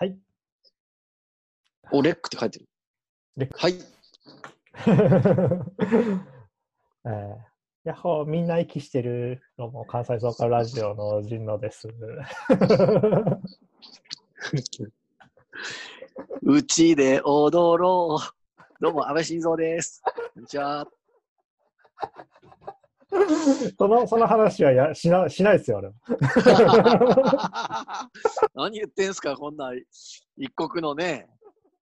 はい。お、レックって書いてる。レックはい。えー、やっほー、みんな息してるのも関西ソーカルラジオの陣野です。うちで踊ろう。どうも、安倍晋三です。こんにちは。そのその話はやしなしないですよ、俺も。何言ってんすか、こんな一国のね、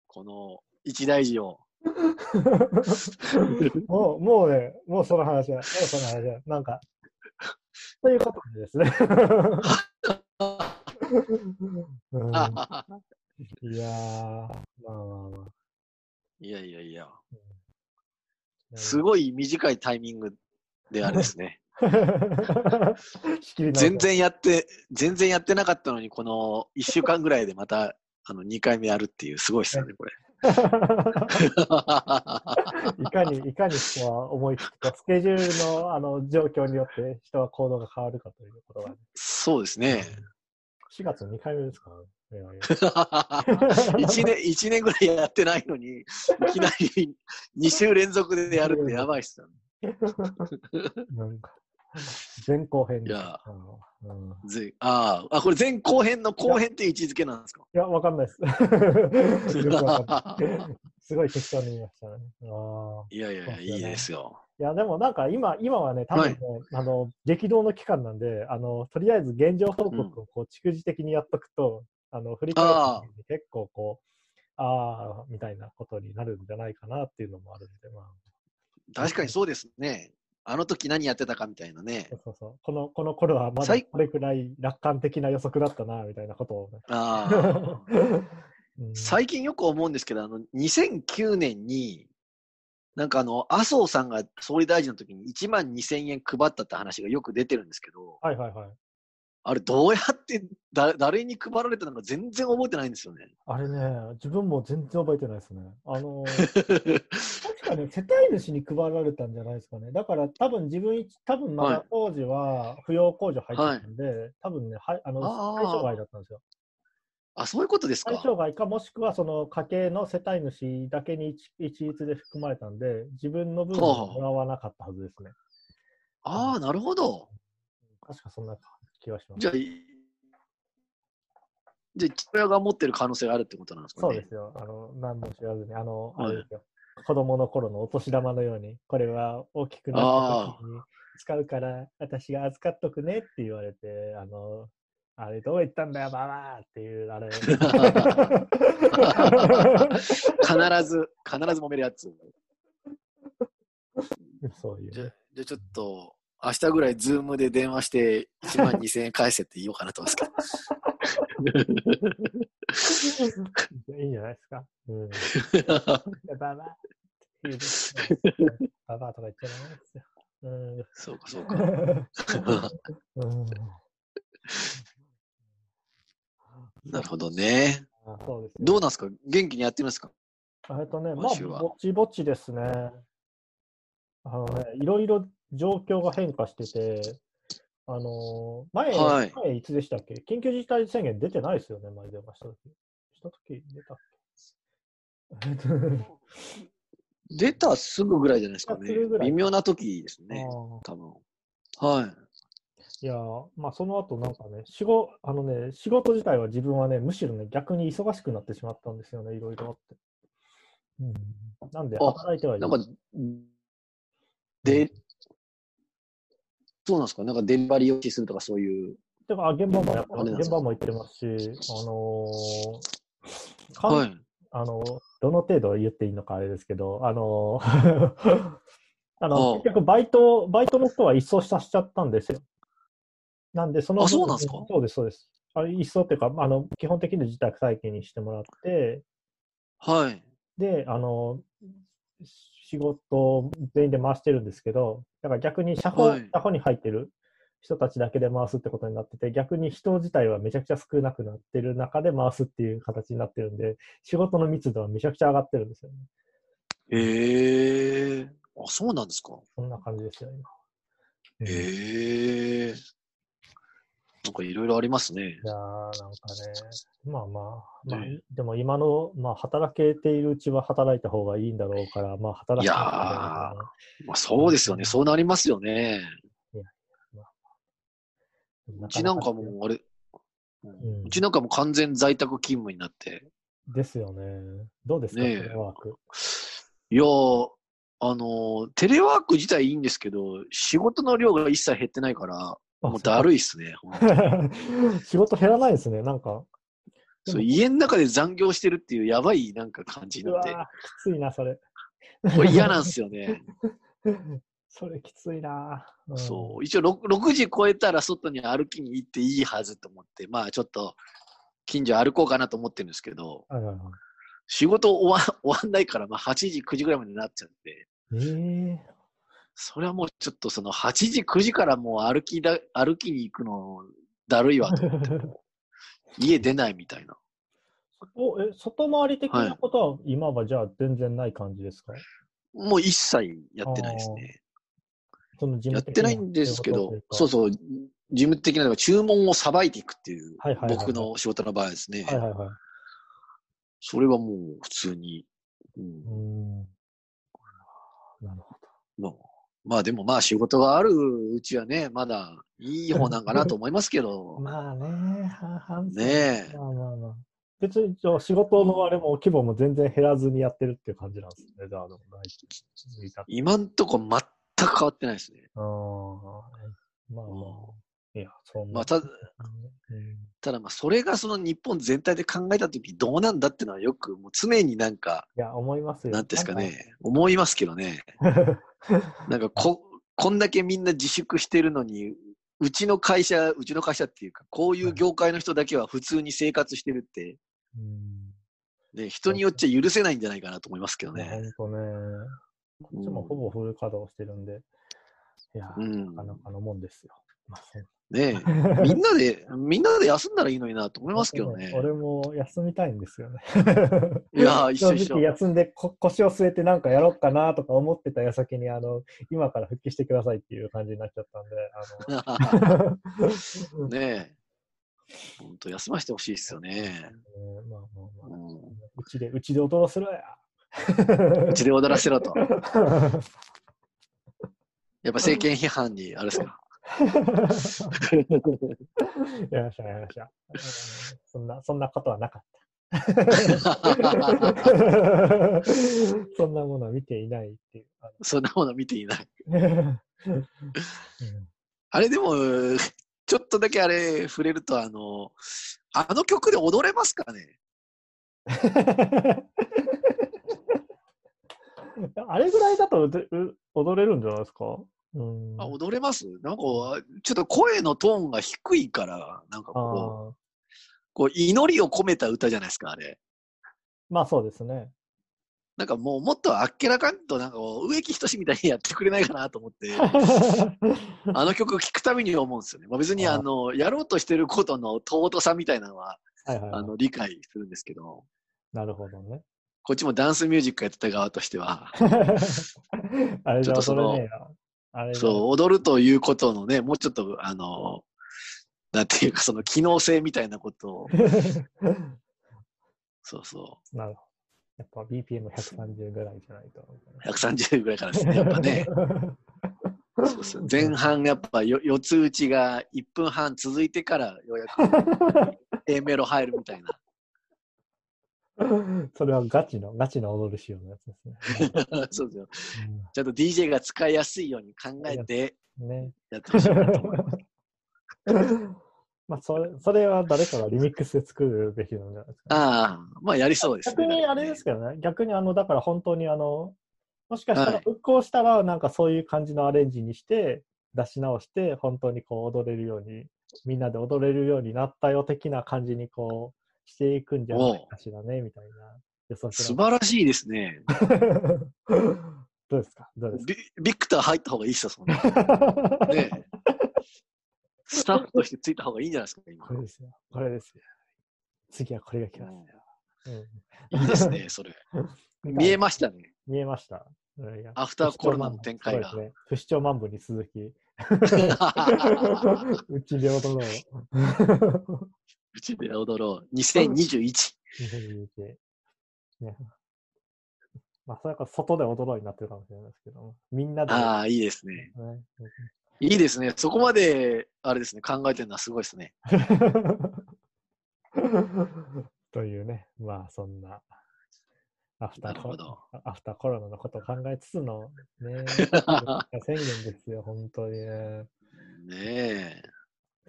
この一大事を。もう、もうね、もうその話は、もうその話は、なんか、ということでですね。うん、いやー、まあまあまあ。いやいやいや、うんすごい短いタイミングであれですね。全然やって、全然やってなかったのに、この1週間ぐらいでまた、あの、2回目やるっていう、すごいっすよね、これ。いかに、いかに人は思いつくか、スケジュールのあの状況によって人は行動が変わるかということが、ね、そうですね。4月2回目ですからね。いやいや1年、一年ぐらいやってないのに、いきなり2週連続でやるってやばいっすよね。なんか、前後編いや。うん。ああ、あ、これ前後編の後編って位置づけなんですか？いや、わかんないです。すごい適当に言いましたね。いやいやいや、いいですよ。いや、でもなんか今、今はね、多分ね、あの、激動の期間なんで、あの、とりあえず現状報告をこう、蓄次的にやっとくと、あの、振り返った時に結構こう、ああ、みたいなことになるんじゃないかなっていうのもあるんで、まあ、確かにそうですね。あの時何やってたかみたいなねそ。うそうそう。この、この頃はまだ最これくらい楽観的な予測だったな、みたいなことをね。ああ うん最近よく思うんですけど、あの、2009年に、なんかあの、麻生さんが総理大臣の時に1万2000円配ったって話がよく出てるんですけど、はいはいはい。あれどうやってだ誰に配られたのか全然覚えてないんですよね。あれね、自分も全然覚えてないですね。あのー 確かね、世帯主に配られたんじゃないですかね。だから多分自分一、多分まはいだ当時は扶養控除入ってたんで、多分ね、はい、あの、対象外だったんですよ。あ、そういうことです対か。象外か、もしくはその家計の世帯主だけに一一律で含まれたんで、自分の分はもらわなかったはずですね。ああ、なるほど。確かそんな気がします。じゃあ、いじゃあ父親が持ってる可能性があるってことなんですかね？そうですよ。あの、何も知らずに、あの、はいあれですよ。子供の頃のお年玉のように、これは大きくなった時に使うから、私が預かっとくねって言われて、あの、あれどう言ったんだよ、ばばっていう、あれ。必ず、必ず揉めるやつ。そういうじゃね。じゃあちょっと、明日ぐらいズームで電話して1万2000円返せって言おうかなと思いますけど。いいんじゃないですか？うん。ばばっていうばばとか言っちゃダメですよ。うん。そうか、そうか。うんなるほどね。あそうですよどうなんですか？元気にやってるんですか？えっとね、まあ、ぼちぼちですね。あのね、いろいろ状況が変化してて、あのー前、はい前いつでしたっけ？緊急事態宣言出てないですよね、前電話した時。した時出たっけ？えっと出たすぐぐらいじゃないですかね微妙な時ですね。多分。はい。いやーまあその後なんかね、仕事、あのね、仕事自体は自分はね、むしろね、逆に忙しくなってしまったんですよね、いろいろあって。うん、なんで、あ働いてはいるなんか、で、そうなんですか？なんかデリバリーをするとかそういう。てか、あ現場もやってますあれなんですか？現場も行ってますし、あのーはい。あの、どの程度言っていいのかあれですけど、あの、あの、ああ結局バイト、バイトの人は一掃させちゃったんですよ。なんで、そのそうなんですか？そうです、そうです。あれ一掃っていうか、あの、基本的に自宅待機にしてもらって、はい。で、あの、仕事を全員で回してるんですけど、だから逆に社保、はい社保に入ってる人たちだけで回すってことになってて、逆に人自体はめちゃくちゃ少なくなってる中で回すっていう形になってるんで、仕事の密度はめちゃくちゃ上がってるんですよね。ええあ、そうなんですか。そんな感じですよ、今。うんええなんかいろいろありますね。いやーなんかね、まあまあ、まあねでも今の、まあ、働けているうちは働いた方がいいんだろうから、まあ、働いやまあ、そうですよね。そうなりますよね。うちなんかもう、あれ、うんうちなんかもう完全在宅勤務になって。ですよね。どうですか、ねえテレワーク。いやー、あのーテレワーク自体いいんですけど、仕事の量が一切減ってないから、もうだるいっすね。仕事減らないですね、なんか。そう家の中で残業してるっていうやばいなんか感じなって、きついな、それ。これ嫌なんですよね。それきついな。んそう。一応 6, 6時超えたら外に歩きに行っていいはずと思って、まあちょっと近所歩こうかなと思ってるんですけど、はいはいはい仕事終わ終わんないから、まあ8時、9時ぐらいまでなっちゃって、ええそれはもうちょっとその8時、9時からもう歩きだ、歩きに行くのだるいわと思って、家出ないみたいな。おえ外回り的なことは今はじゃあ全然ない感じですか、もう一切やってないですね。その事やってないんですけど、そううそう、事務的なのが注文をさばいていくっていう、はいはいはいはい僕の仕事の場合ですね。はいはいはい。それはもう普通に。うんうーん。なるほまあ、まあでもまあ仕事があるうちはね、まだいい方なんかなと思いますけど。ど。まあね、半々ねえ。まあまあまあ。別に仕事のあれも規模も全然減らずにやってるっていう感じなんですね。じゃあ、でもない。いた今んとこ全く変わってないですね。あーまあまあ。いや、そんな。まあたただまあそれがその日本全体で考えたときどうなんだっていうのはよくもう常になんか、いや、思いますよ。なんですかね、思いますけどね。なんか。なんかこ、こんだけみんな自粛してるのに、うちの会社、うちの会社っていうか、こういう業界の人だけは普通に生活してるって、うんね、人によっちゃ許せないんじゃないかなと思いますけどね。本当ね。こっちもほぼフル稼働してるんで。いや、うんなかなかのもんですよ。ねえみんなで、みんなで休んだらいいのになと思いますけどね。俺も休みたいんですよね。いやー一緒一緒正直休んでこ腰を据えてなんかやろうかなとか思ってた矢先に、あの、今から復帰してくださいっていう感じになっちゃったんで、あの、ねえ。本当休ませてほしいですよね。うんまあまあまあうんうちで、うちで踊らせろや。うちで踊らせろと。やっぱ政権批判に、あれですか？やりました、やりました。うんそんな、そんなことはなかった。そんなものは見ていないっていう。あそんなもの見ていない。あれでも、ちょっとだけあれ触れると、あの、あの曲で踊れますかね？あれぐらいだと踊れるんじゃないですか？うん。あ踊れます？なんか、ちょっと声のトーンが低いから、なんかこう、こう祈りを込めた歌じゃないですか、あれ。まあそうですね。なんかもうもっとあっけらかんと、なんか植木仁みたいにやってくれないかなと思って、あの曲聴くたびに思うんですよね。まあ、別にあの、やろうとしてることの尊さみたいなのは、はいはいはいあの、理解するんですけど、なるほどね。こっちもダンスミュージックやってた側としては、あれじゃちょっとそのねそう、踊るということのね、もうちょっと、あの、なんていうか、その機能性みたいなことを、そうそなるほど。やっぱ BPM130 ぐらいじゃないと。う、130ぐらいからですね、やっぱね。そうそう 前半やっぱよ四つ打ちが1分半続いてからようやく A メロ入るみたいな。それはガチの、ガチの踊る仕様のやつですね。そうですよ。ちゃんと DJ が使いやすいように考えてうんね。やってほしいなと思います。まあ、それ、それは誰かがリミックスで作るべきなんじゃないですか、ああ、まあやりそうですね。逆にあれですけどね、逆にあの、だから本当にあの、もしかしたはいら復興したら、なんかそういう感じのアレンジにして、出し直して、本当にこう踊れるように、みんなで踊れるようになったよ的な感じにこう、していくんじゃないかしらね、みたいな予想素晴らしいですね。どうですか？どうですか？ビビクター入った方がいいっすよ、そんな。ねえスタッフとしてついた方がいいんじゃないですか、今こ。れですよ。これですよ。次はこれが来ますよ。いいですね、それ。うん、見えましたね。見えました。アフターコロナの展開がそうですね。不死鳥漫舞に続き、うちで踊ろう。うちで踊ろう。2021。2021ね。まあ、それから外で踊ろうになってるかもしれないですけど、みんなで、ああ、いいですね。ね、いいですね。そこまで、あれですね、考えてるのはすごいですね。というね、まあそんな、アフターコなるほど。アフターコロナのことを考えつつのね、宣言ですよ、本当にね。ねえ。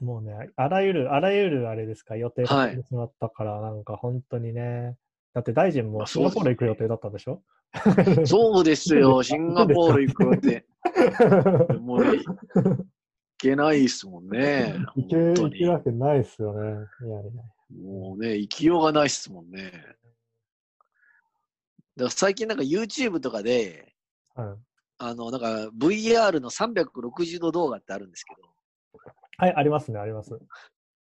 もうね、あらゆる、あらゆるあれですか、予定がしまったから、なんか本当にね、だって大臣まもシンガポール行く予定だったんでしょ？そうですよ、シンガポール行くって。もういけないですもんね。行け、行けるわけないっすよね。もうね、行きようがないっすもんね。だから最近なんか YouTube とかで、はい、あの、なんか VR の360度動画ってあるんですけど、はい、ありますね、あります。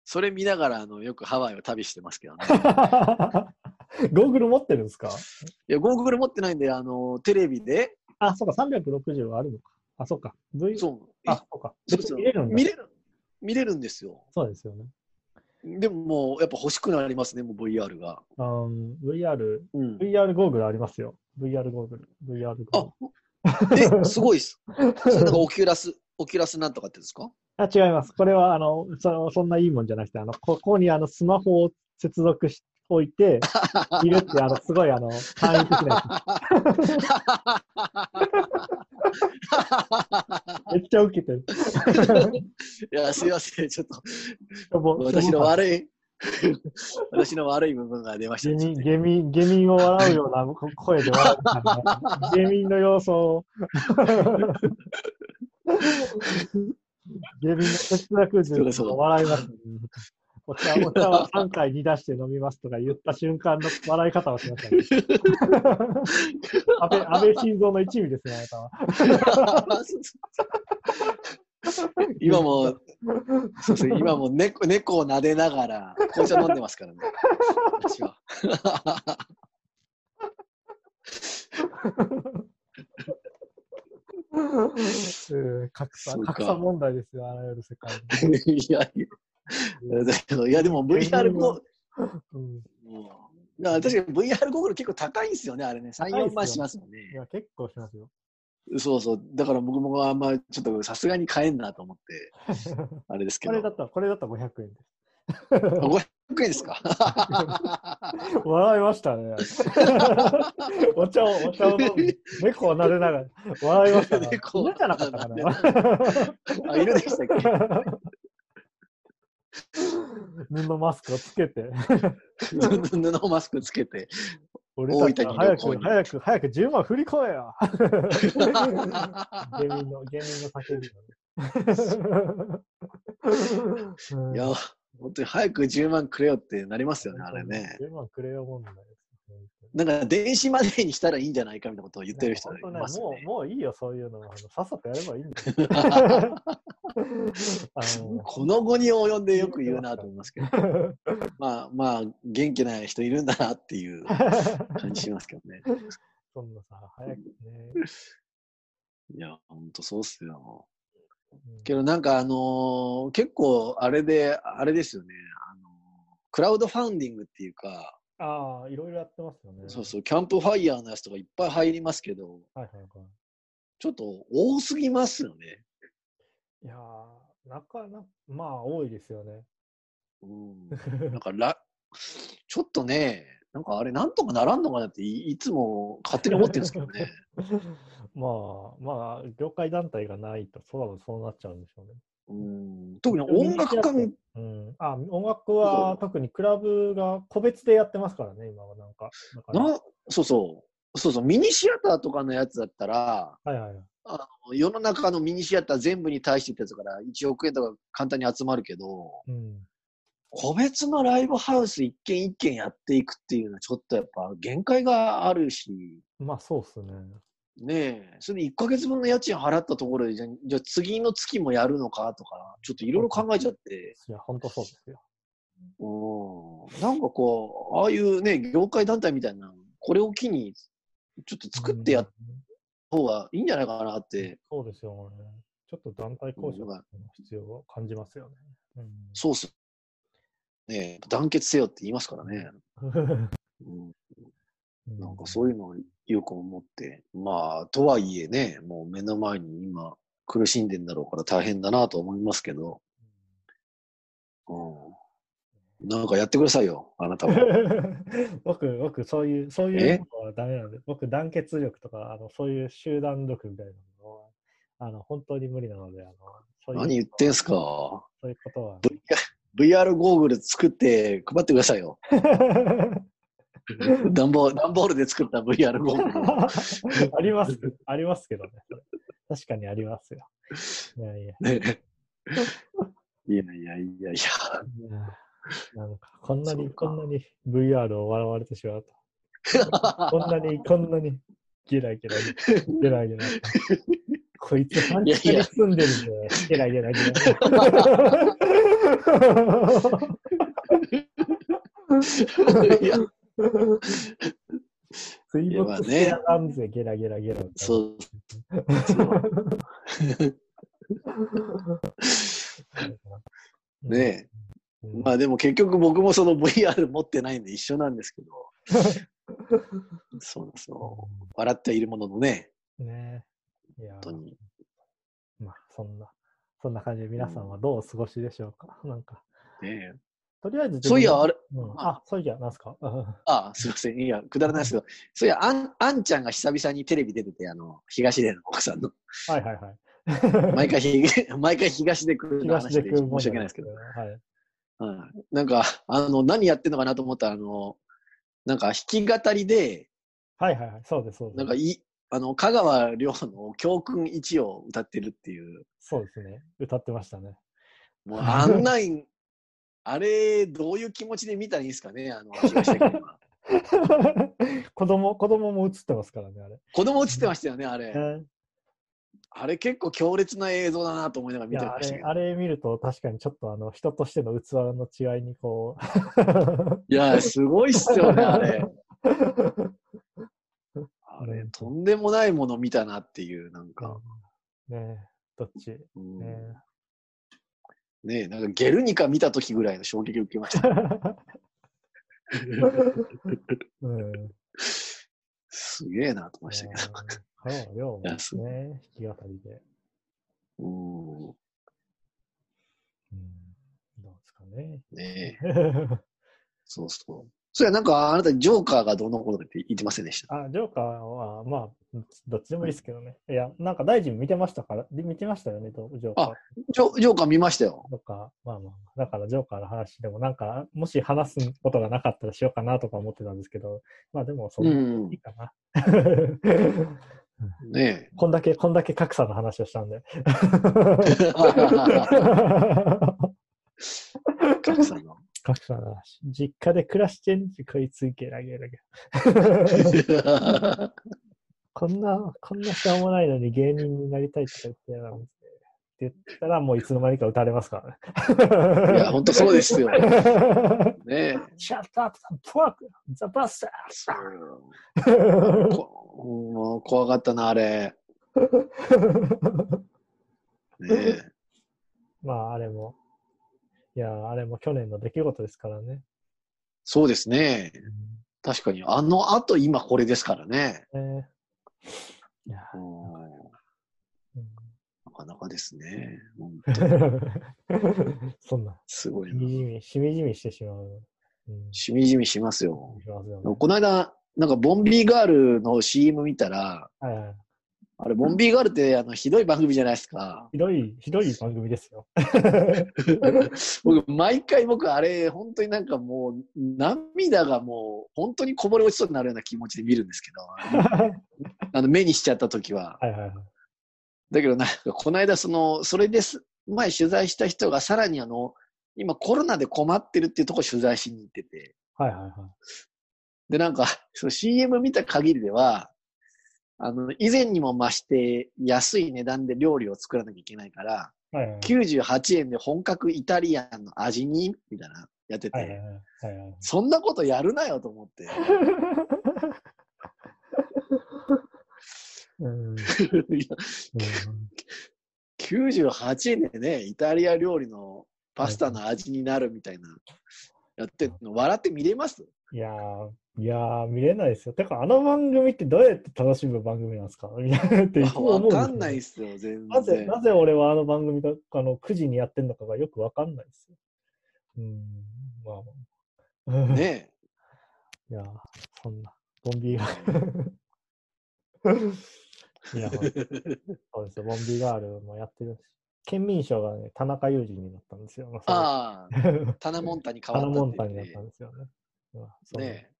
それ見ながらあのよくハワイを旅してますけどね。ゴーグル持ってるんですか？いや、ゴーグル持ってないんで、あの、テレビで、あ、そうか、360はあるのか。あ、そうか。V、そう、あ、そうか。見れるんだ。見れる、見れるんですよ。そうですよね。でももう、やっぱ欲しくなりますね、もう VR が。うん VR、うん。VR ゴーグルありますよ。VR ゴーグル。VR ゴーグあ、え、すごいっす。それなんか Oculus、Oculus なんとかってですか？ル。あ、違います。これは、あの、そそんないいもんじゃなくて、あの、ここにあの、スマホを接続しておいて、いるって、あの、すごい、あの、簡易的なやつ。めっちゃ受けてる。いや、すいません。ちょっと、私の悪い、私の悪い部分が出ました下ね。民、下民、下民を笑うようなこ声で笑うから、下民の様子を。下民の節約術そうそうを笑います。お茶お茶は3回煮出して飲みますとか言った瞬間の笑い方をしましたね。安倍、安倍晋三の一味ですね、あなたは。今も、そうそう今も猫猫を撫でながら紅茶飲んでますからね。私は。うん格差格差問題ですよ、あらゆる世界に。いやいや、だけどいやでも VR ゴうんだから確かに VR ゴーグル結構高いんですよね、あれね。3、高いっすよ4万しますもんいね。や、結構しますよ。そうそう。だから僕もあんまちょっとさすがに買えんなと思って、あれですけど。これだったら、これだったら500円です。500円ですか？笑いましたね。お茶を、お茶を飲む。猫を撫でながら。笑いましたね。猫じゃなかったかな。あ、犬でしたっけ？布マスクをつけて。布マスクつけて。俺たちは早く、早く、早く10万振り込めよ。芸人の、芸人の叫び。いや、本当に早く10万くれよってなりますよね、あれね。10万くれよ問題です。なんか電子マネーにしたらいいんじゃないかみたいなことを言ってる人い本当ねますね。もう、もういいよ、そういうのは。さっさとやればいいんだよ。この後に及んでよく言うなと思いますけど、まあまあ、元気な人いるんだなっていう感じしますけどね。そんなさ、早くね。いや、本当そうっすよ。うんけどなんかあのー結構あれで、あれですよね。あのークラウドファンディングっていうか、ああ、いろいろやってますよね。そうそう、キャンプファイヤーのやつとかいっぱい入りますけど、はいはいはい。ちょっと多すぎますよね。いやー、なかなか、まあ、多いですよね。うん。なんから、ちょっとね、なんかあれなんとかならんのかなっていいつも勝手に思ってるんですけどね。まあ、まあ、業界団体がないと、そうそうなっちゃうんでしょうね。うん、特に音楽家みうん、あ音楽は特にクラブが個別でやってますからね、今はなんか。な、そうそう、そうそう、ミニシアターとかのやつだったら、はいはいはい。あの世の中のミニシアター全部に対してってやつだから1億円とか簡単に集まるけど、うん、個別のライブハウス一軒一軒やっていくっていうのはちょっとやっぱ限界があるし、まあ、そうっすね。ねえ、それで1ヶ月分の家賃払ったところで、じゃあじゃあ次の月もやるのかとか、ちょっといろいろ考えちゃって、いや、本当そうですよ。うん、なんかこう、ああいうね、業界団体みたいな、これを機に、ちょっと作ってやっうんた方がいいんじゃないかなって。そうですよね。ちょっと団体交渉の必要を感じますよね。うん、そうっす。ね団結せよって言いますからね。うん、なんかそういうのをよく思って、まあ、とはいえね、もう目の前に今苦しんでんだろうから大変だなと思いますけど、うん、なんかやってくださいよ、あなたも。僕、僕、そういう、そういうのはダメなんで、僕、団結力とか、あの、そういう集団力みたいなのは、あの、本当に無理なので、あの、そういう何言ってんすか？そういうことは。VR ゴーグル作って配ってくださいよ。段ボール段ボールで作った VR ゴーグル。あります、ありますけどね。確かにありますよ。いやいや。ね、いやいやいやいや。なんか、こんなに、こんなに VR を笑われてしまうと。こんなに、こんなに、ゲラゲラ、ゲラゲラ。こいつ、半地下に住んでるんで、ゲラゲラゲラ。いや、水没してやがんぜ、ゲラゲラゲラ。そう。ねえ。まあでも結局僕もその VR 持ってないんで一緒なんですけど。そうなんですよ。笑っているもののね。ねえ。いや本当に。まあそんな、そんな感じで皆さんはどうお過ごしでしょうか？なんか。ねえ。とりあえず、そういや、あれ、うん、あ、そういや、なんすか？ああ、すいません。いや、くだらないですけど、そういや、あん、あんちゃんが久々にテレビ出てて、あの、東出の奥さんの。はいはいはい。毎回ひ、毎回東出くんの話で申し訳ないですけど。はい。はい。なんか、あの、何やってんのかなと思ったら、あの、なんか弾き語りで、はいはいはい、そうです、そうです。なんかい、あの、香川亮の教訓1を歌ってるっていう。そうですね。歌ってましたね。もう、あんなん、あれ、どういう気持ちで見たらいいんですかね、あの。子供、子供も映ってますからね、あれ。子供映ってましたよね、あれ。えーあれ結構強烈な映像だなと思いながら見てましたけど。あれ見ると確かにちょっとあの人としての器の違いにこう。いや、すごいっすよね、あれ。あれ、とんでもないもの見たなっていう、なんか。ねえ、どっち？うんねねえ、なんかゲルニカ見た時ぐらいの衝撃を受けました。うん。すげえなと思いましたけど。香川亮もいやすね、弾き語りで。うん。うん。どうですかね。ねえ。そうそう。それはなんか、あなたジョーカーがどうのこうのって言ってませんでした？あ、ジョーカーは、まあ、どっちでもいいですけどね。いや、なんか大臣見てましたから、で見てましたよね、ジョーカーあ。ジョジョーカー見ましたよ。とか、まあまあ、だからジョーカーの話でもなんか、もし話すことがなかったらしようかなとか思ってたんですけど、まあでも、そんいい。かな。ねこんだけ、こんだけ格差の話をしたんで。え。格差の。格差の話。実家で暮らしてんじ、こいつゲラゲラゲラ。こんな、こんなしょうもないのに芸人になりたいとか言って。って言ったらもういつの間にか撃たれますからね。いや、ほんとそうですよ。ねえ。Shut up, the fuck, the bastard! そうこもう怖かったな、あれ。ねえ。まあ、あれも、いや、あれも去年の出来事ですからね。そうですね。確かに。あの後、今これですからね。ねいや、うんうんなかなかですね。そんな、すごいな。しみじみ、しみじみしてしまう。うん、しみじみしますよ。すよね。この間、なんか、ボンビーガールの CM 見たら、はいはい。あれ、ボンビーガールって、あの、ひどい番組じゃないですか。ひどい、ひどい番組ですよ。僕、毎回僕、あれ、本当になんかもう、涙がもう、本当にこぼれ落ちそうになるような気持ちで見るんですけど、あの、目にしちゃった時は。はいはいはい。だけど、なんか、この間、その、それです、前取材した人が、さらにあの、今コロナで困ってるっていうとこ取材しに行ってて、はいはいはい。で、なんか、その CM 見た限りでは、あの、以前にも増して安い値段で料理を作らなきゃいけないから、はいはい98円で本格イタリアンの味に、みたいな、やってて、はいはいはいはいはい。そんなことやるなよと思って。うん。うん。いや98円でね、イタリア料理のパスタの味になるみたいな、やってるの、笑って見れます？いやー、いやー、見れないですよ。てか、あの番組ってどうやって楽しむ番組なんですか？みたいなっていつも思うんですよわかんないっすよ、全然。なぜ、なぜ俺はあの番組があの9時にやってんのかがよくわかんないですよ。うん、まあまあ。ね いやー、そんな、ボンビーガール。いや、そうですよ、ボンビーガールもやってるし。県民賞がね、田中裕二になったんですよ。まああ、タナモンタに変タわったナモンタになったんですよね。ねんね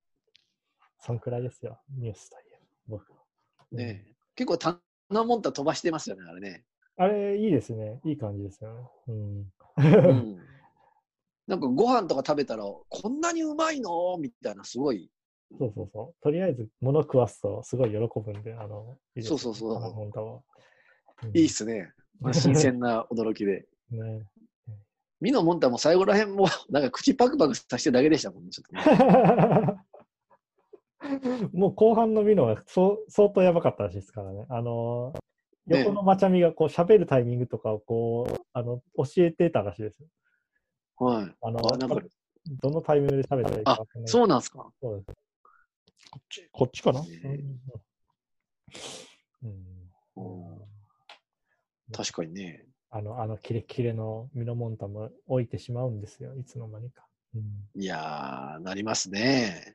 そんくらいですよ、ニュースといえば。僕は。ね結構タナモンタ飛ばしてますよね、あれね。あれ、いいですね。いい感じですよね。うん。うん なんかご飯とか食べたら、こんなにうまいの？みたいな、すごい。そうそうそう。とりあえず、物食わすとすごい喜ぶんで、あの、いいそうそうそういいっすね。まあ新鮮な 驚きで。ね。ミノモンタも最後らへんも、なんか口パクパクさせてるだけでしたもんね、ちょっとね。もう後半のミノはそう相当やばかったらしいですからね。あの、ね横のまちゃみがこう喋るタイミングとかをこう、あの、教えてたらしいですよ。はい。あの、あなんかどのタイミングで喋ったらいいか。そうなんすか？そうです。こっち、こっちかな、ねうんうん確かにね。あの、あのキレッキレのミノモンタも置いてしまうんですよ、いつの間にか。うんいやー、なりますね。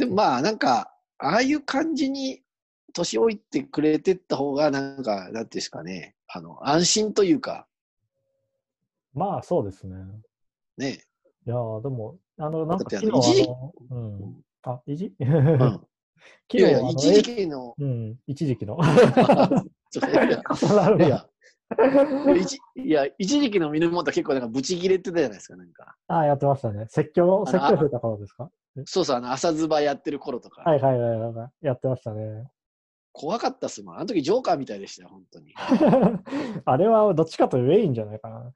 でもまあ、なんか、ああいう感じに年老いてくれてった方が、なんか、なんていうんですかね、あの、安心というか、まあ、そうですね。ね。いやーでも、あの、なんか昨一時うん。あ、いじ昨うん。日いやいや、一時期の、うん、一時期の。重なるや いや、一時期のミノモンタ結構なんかブチギレってたじゃないですか、なんか。あ、やってましたね。説教、あ説教増えた頃ですか？そうそう、あの、朝ズバやってる頃とか。はいはいはいはい。やってましたね。怖かったっすもん。あの時ジョーカーみたいでしたよ、本当に。あれはどっちかとウェインじゃないかな。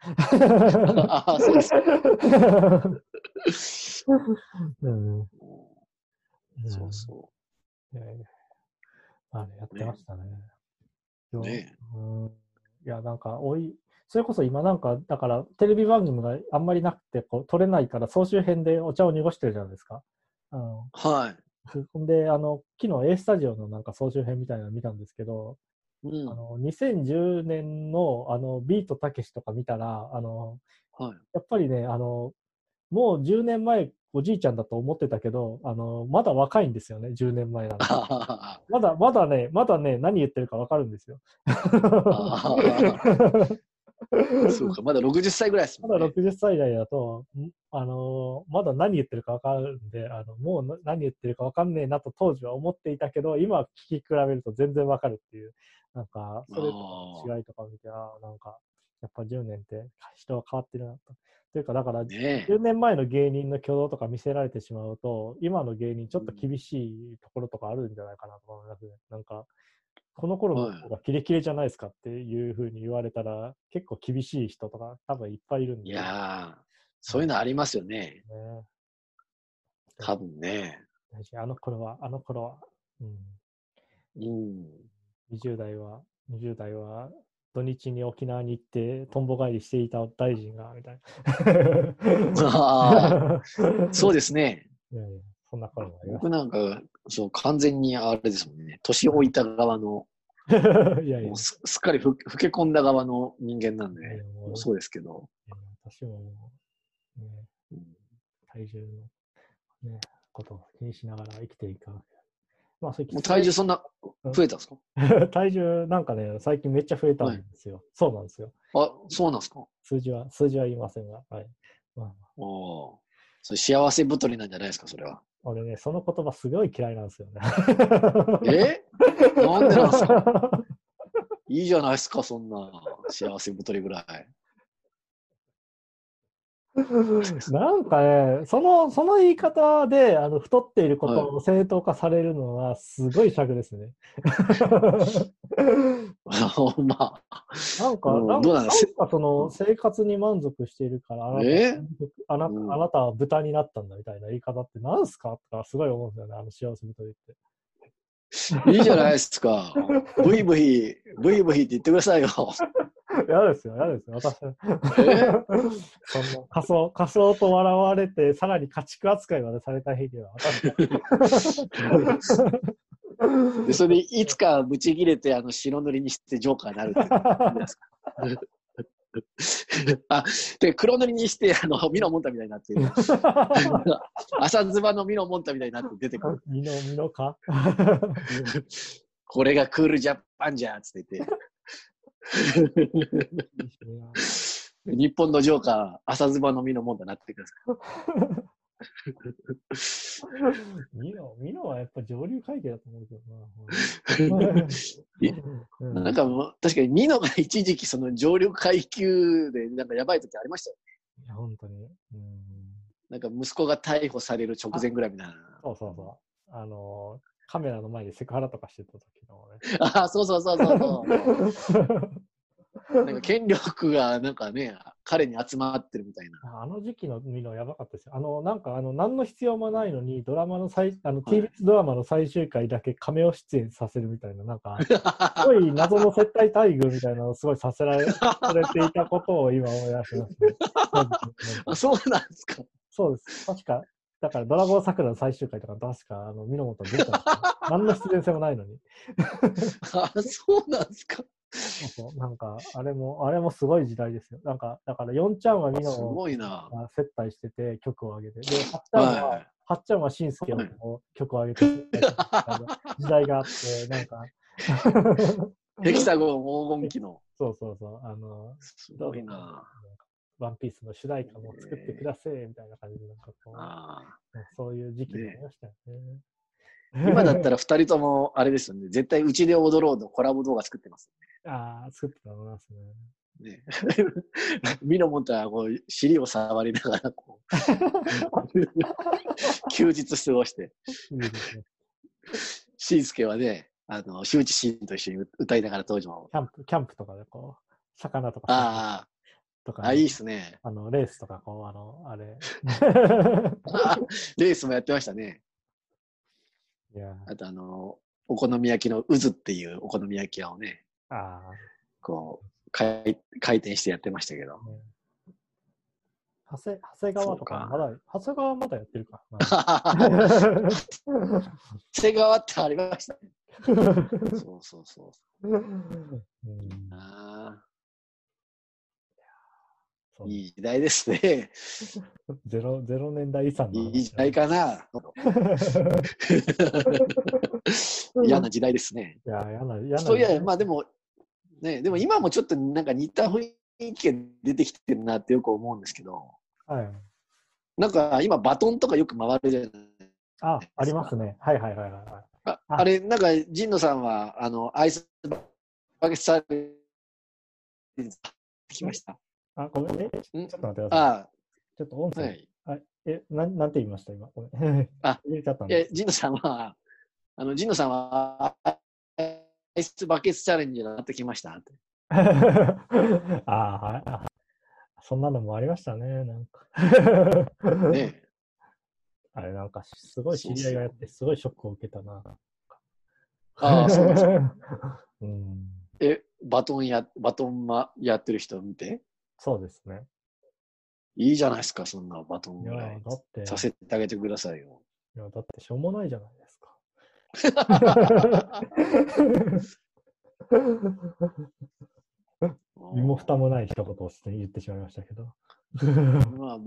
ああ、そうですか。うん。うんそうそいやいやあれやってましたね。う。ねうん、いや、なんか、おい、それこそ今なんか、だからテレビ番組があんまりなくて、こう、撮れないから総集編でお茶を濁してるじゃないですか。あのはほんで、あの、昨日 A スタジオのなんか総集編みたいなの見たんですけど、い。うん。あの、2010年のあの、ビートたけしとか見たら、あの、はい。やっぱりね、あの、もう10年前、おじいちゃんだと思ってたけど、あの、まだ若いんですよね、10年前なんで。あまだ、まだね、まだね、何言ってるかわかるんですよ。ー そうか、まだ60歳ぐらいですまもんね。だ60歳代だと、ん？あのーまだ何言ってるかわかるんで、あのもうな何言ってるかわかんねえなと当時は思っていたけど、今聞き比べると全然わかるっていう、なんか、それとかの違いとかを見て、ああ、なんか、やっぱ10年って人は変わってるなと。というか、だから、ね10年前の芸人の挙動とか見せられてしまうと、今の芸人ちょっと厳しいところとかあるんじゃないかなと思いますね。なんか、この頃の方がキレキレじゃないですかっていうふうに言われたら、結構厳しい人とか多分いっぱいいるんで。いやー、そういうのありますよね。ね。多分ね。あの頃は、あの頃は、うん、うん。20代は、20代は、土日に沖縄に行って、とんぼ返りしていた大臣が、みたいあな。そうですね。いやいやそんな頃もありま僕なんか、そう、完全にあれですもんね。年老いた側の、す。いやいやもうすすっかりふ老け込んだ側の人間なんいやいで、やもうそうですけど。私も、ね、うん体重の、ね、ことを気にしながら生きていかな。まあ、体重そんな増えたんですか？体重なんかね、最近めっちゃ増えたんですよ。そうなんですよ。あ、そうなんですか？数字は、数字は言いませんが。はい。まあ、おーそれ幸せ太りなんじゃないですか、それは。俺ね、その言葉すごい嫌いなんですよね。え？なんでなんですか？いいじゃないですか、そんな幸せ太りぐらい。なんかね、その、その言い方で、あの、太っていることを正当化されるのは、すごい尺ですね。まあ、なんか、うんなんかなんどうなんかその、生活に満足しているから、あなたえあなうんあなたは豚になったんだみたいな言い方って何すか？とかすごい思うんですよね、あの幸せ太りって。いいじゃないですか。ブイブイ、ブイブイって言ってくださいよ。嫌ですよ、嫌ですよ、私。そんな仮想、仮想と笑われて、さらに家畜扱いまでされた日には、私。でそれでいつかブチ切れて、あの、白塗りにしてジョーカーになるって。あ、で、黒塗りにして、あの、ミノモンタみたいになってる。朝ズバのミノモンタみたいになって出てくる。ミノ、ミノか？これがクールジャパンじゃんつって言って。日本のジョーカー、朝ズバのミノモンタになってください。ミノ、ミノはやっぱ上流階級だと思うけどな。なんかもう、確かにミノが一時期その上流階級でなんかやばい時ありましたよ。いや、本当に。うん、なんか息子が逮捕される直前ぐらいみたいな。そうそうそう。あのー、カメラの前でセクハラとかしてた時のね。ああ、そうそうそうそうそう。なんか権力がなんかね、彼に集まってるみたいな。あの時期の見のやばかったですよ。あの、なんか、あの、何の必要もないのに、ドラマの最、あの、TBS ドラマの最終回だけカメオ出演させるみたいな、なんか、すごい謎の接待待遇みたいなのをすごいさせられされていたことを今思い出しますね。あ、そうなんですか。そうです。確か、だから、ドラゴン桜の最終回とか、確か、あの、ミノモト出た 何の必然性もないのに。あ、そうなんですか。そうそうなんか、あれも、あれもすごい時代ですよ。なんか、だから、4ちゃんはミノを接待してて曲を上げて、で、8ちゃんは、はい、8ちゃんはしんすけを曲を上げて、時代があって、なんかヘキサゴン黄金期の。そうそうそう。あの、すごいな。ワンピースの主題歌も作ってくださいみたいな感じで、なんかこう、そういう時期になりましたよね。今だったら2人ともあれですよね。絶対うちで踊ろうのコラボ動画作ってます、ね。ああ、作ってたと思いますね。ね ミノモンタはこう尻を触りながらこう 休日過ごして。しんすけはね、あの、周知シーンと一緒に歌いながら当時も。キャンプ、キャンプとかでこう、魚とか。ああ。とか、ね、あ、いいっすね。あの、レースとか、こう、あの、あれ。レースもやってましたね。いやあとあの、お好み焼きの渦っていうお好み焼き屋をね、あこう回、回転してやってましたけど。ね、長谷長谷川とか、まだ、長谷川まだやってるか。長谷川ってありましたね。そうそうそう。うん、あいい時代ですね。ゼロゼロ年代遺産いい時代かな。嫌な時代ですね。いや、嫌な、嫌な。そういや、まあでも、ね、でも今もちょっとなんか似た雰囲気が出てきてるなってよく思うんですけど、はい。なんか今バトンとかよく回るじゃないあ、ありますね。はいはいはいはい。ああれ、なんか、神野さんは、あの、アイスバケツサービス来ましたあ、ごめんね。ちょっと待ってください。あちょっと音声。はい、え、なん、なんて言いました今？ごめん。あ、入れちゃったんで。ジンノさんは、あの、ジンノさんは、アイスバケツチャレンジになってきました？って。あはい。そんなのもありましたね、なんか。ねあれ、なんか、すごい知り合いがやって、すごいショックを受けたな。ああ、そうですか。うん、え、バトンや、バトンまやってる人を見てそうですね。いいじゃないですか、そんなバトンぐらい。だってさせてあげてくださいよ。いや、だってしょうもないじゃないですか。身も蓋もない一言を言ってしまいましたけど。まあ、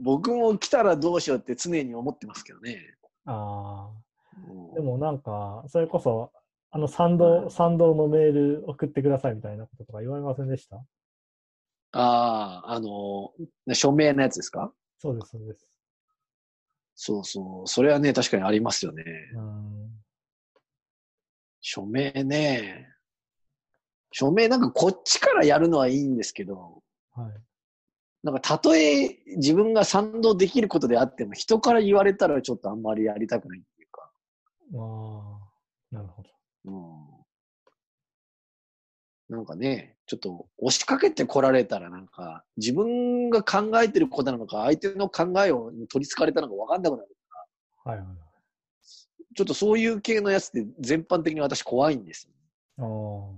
僕も来たらどうしようって常に思ってますけどね。ああ。でもなんか、それこそ、あの賛同、賛同のメール送ってくださいみたいなこととか言われませんでした？ああ、あの、署名のやつですか？そうです、そうです。そうそう。それはね、確かにありますよね。署名ね。署名なんかこっちからやるのはいいんですけど、はい。なんかたとえ自分が賛同できることであっても人から言われたらちょっとあんまりやりたくないっていうか。ああ、なるほど。うん。なんかね、ちょっと押しかけてこられたらなんか、自分が考えてることなのか、相手の考えを取り憑かれたのか分かんなくなるから。はいはいはい。ちょっとそういう系のやつって全般的に私怖いんですよ。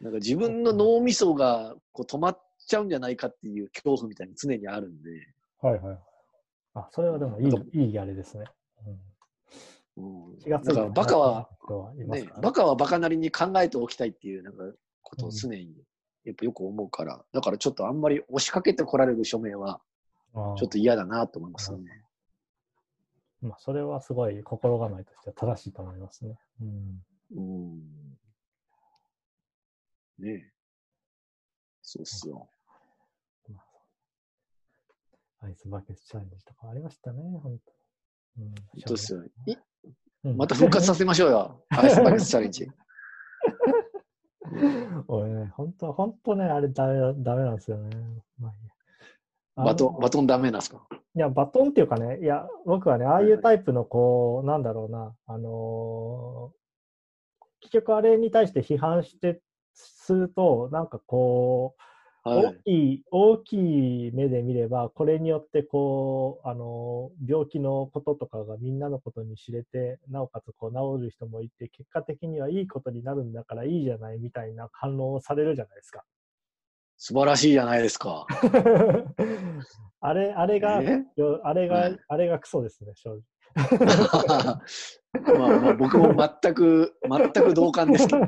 なんか自分の脳みそがこう止まっちゃうんじゃないかっていう恐怖みたいに常にあるんで。はいはい。あ、それはでもいい、いいあれですね。うん。うん、だからバカは、ね、バカはバカなりに考えておきたいっていうなんかことを常にやっぱよく思うから、だからちょっとあんまり押しかけてこられる署名は、ちょっと嫌だなと思いますね。まあ、それはすごい心構えとしては正しいと思いますね。うん。うん。ねえ。そうっすよ。まあ、アイスバケツチャレンジとかありましたね、本当に。うん、そうっすよ。また復活させましょうよ、アイスバケツチャレンジ。俺ね、本当、本当ね、あれダメ、ダメなんですよね。まあ、バトン、バトンダメなんですか？いや、バトンっていうかね、いや、僕はね、ああいうタイプの、こう、なんだろうな、あのー、結局あれに対して批判してすると、なんかこう、大きい、大きい目で見れば、これによってこう、あの、病気のこととかがみんなのことに知れて、なおかつこう治る人もいて、結果的にはいいことになるんだからいいじゃないみたいな反応をされるじゃないですか。素晴らしいじゃないですか。あれ、あれが、あれが、あれがクソですね、正直。まあまあ僕も全く、全く同感ですけど、ね。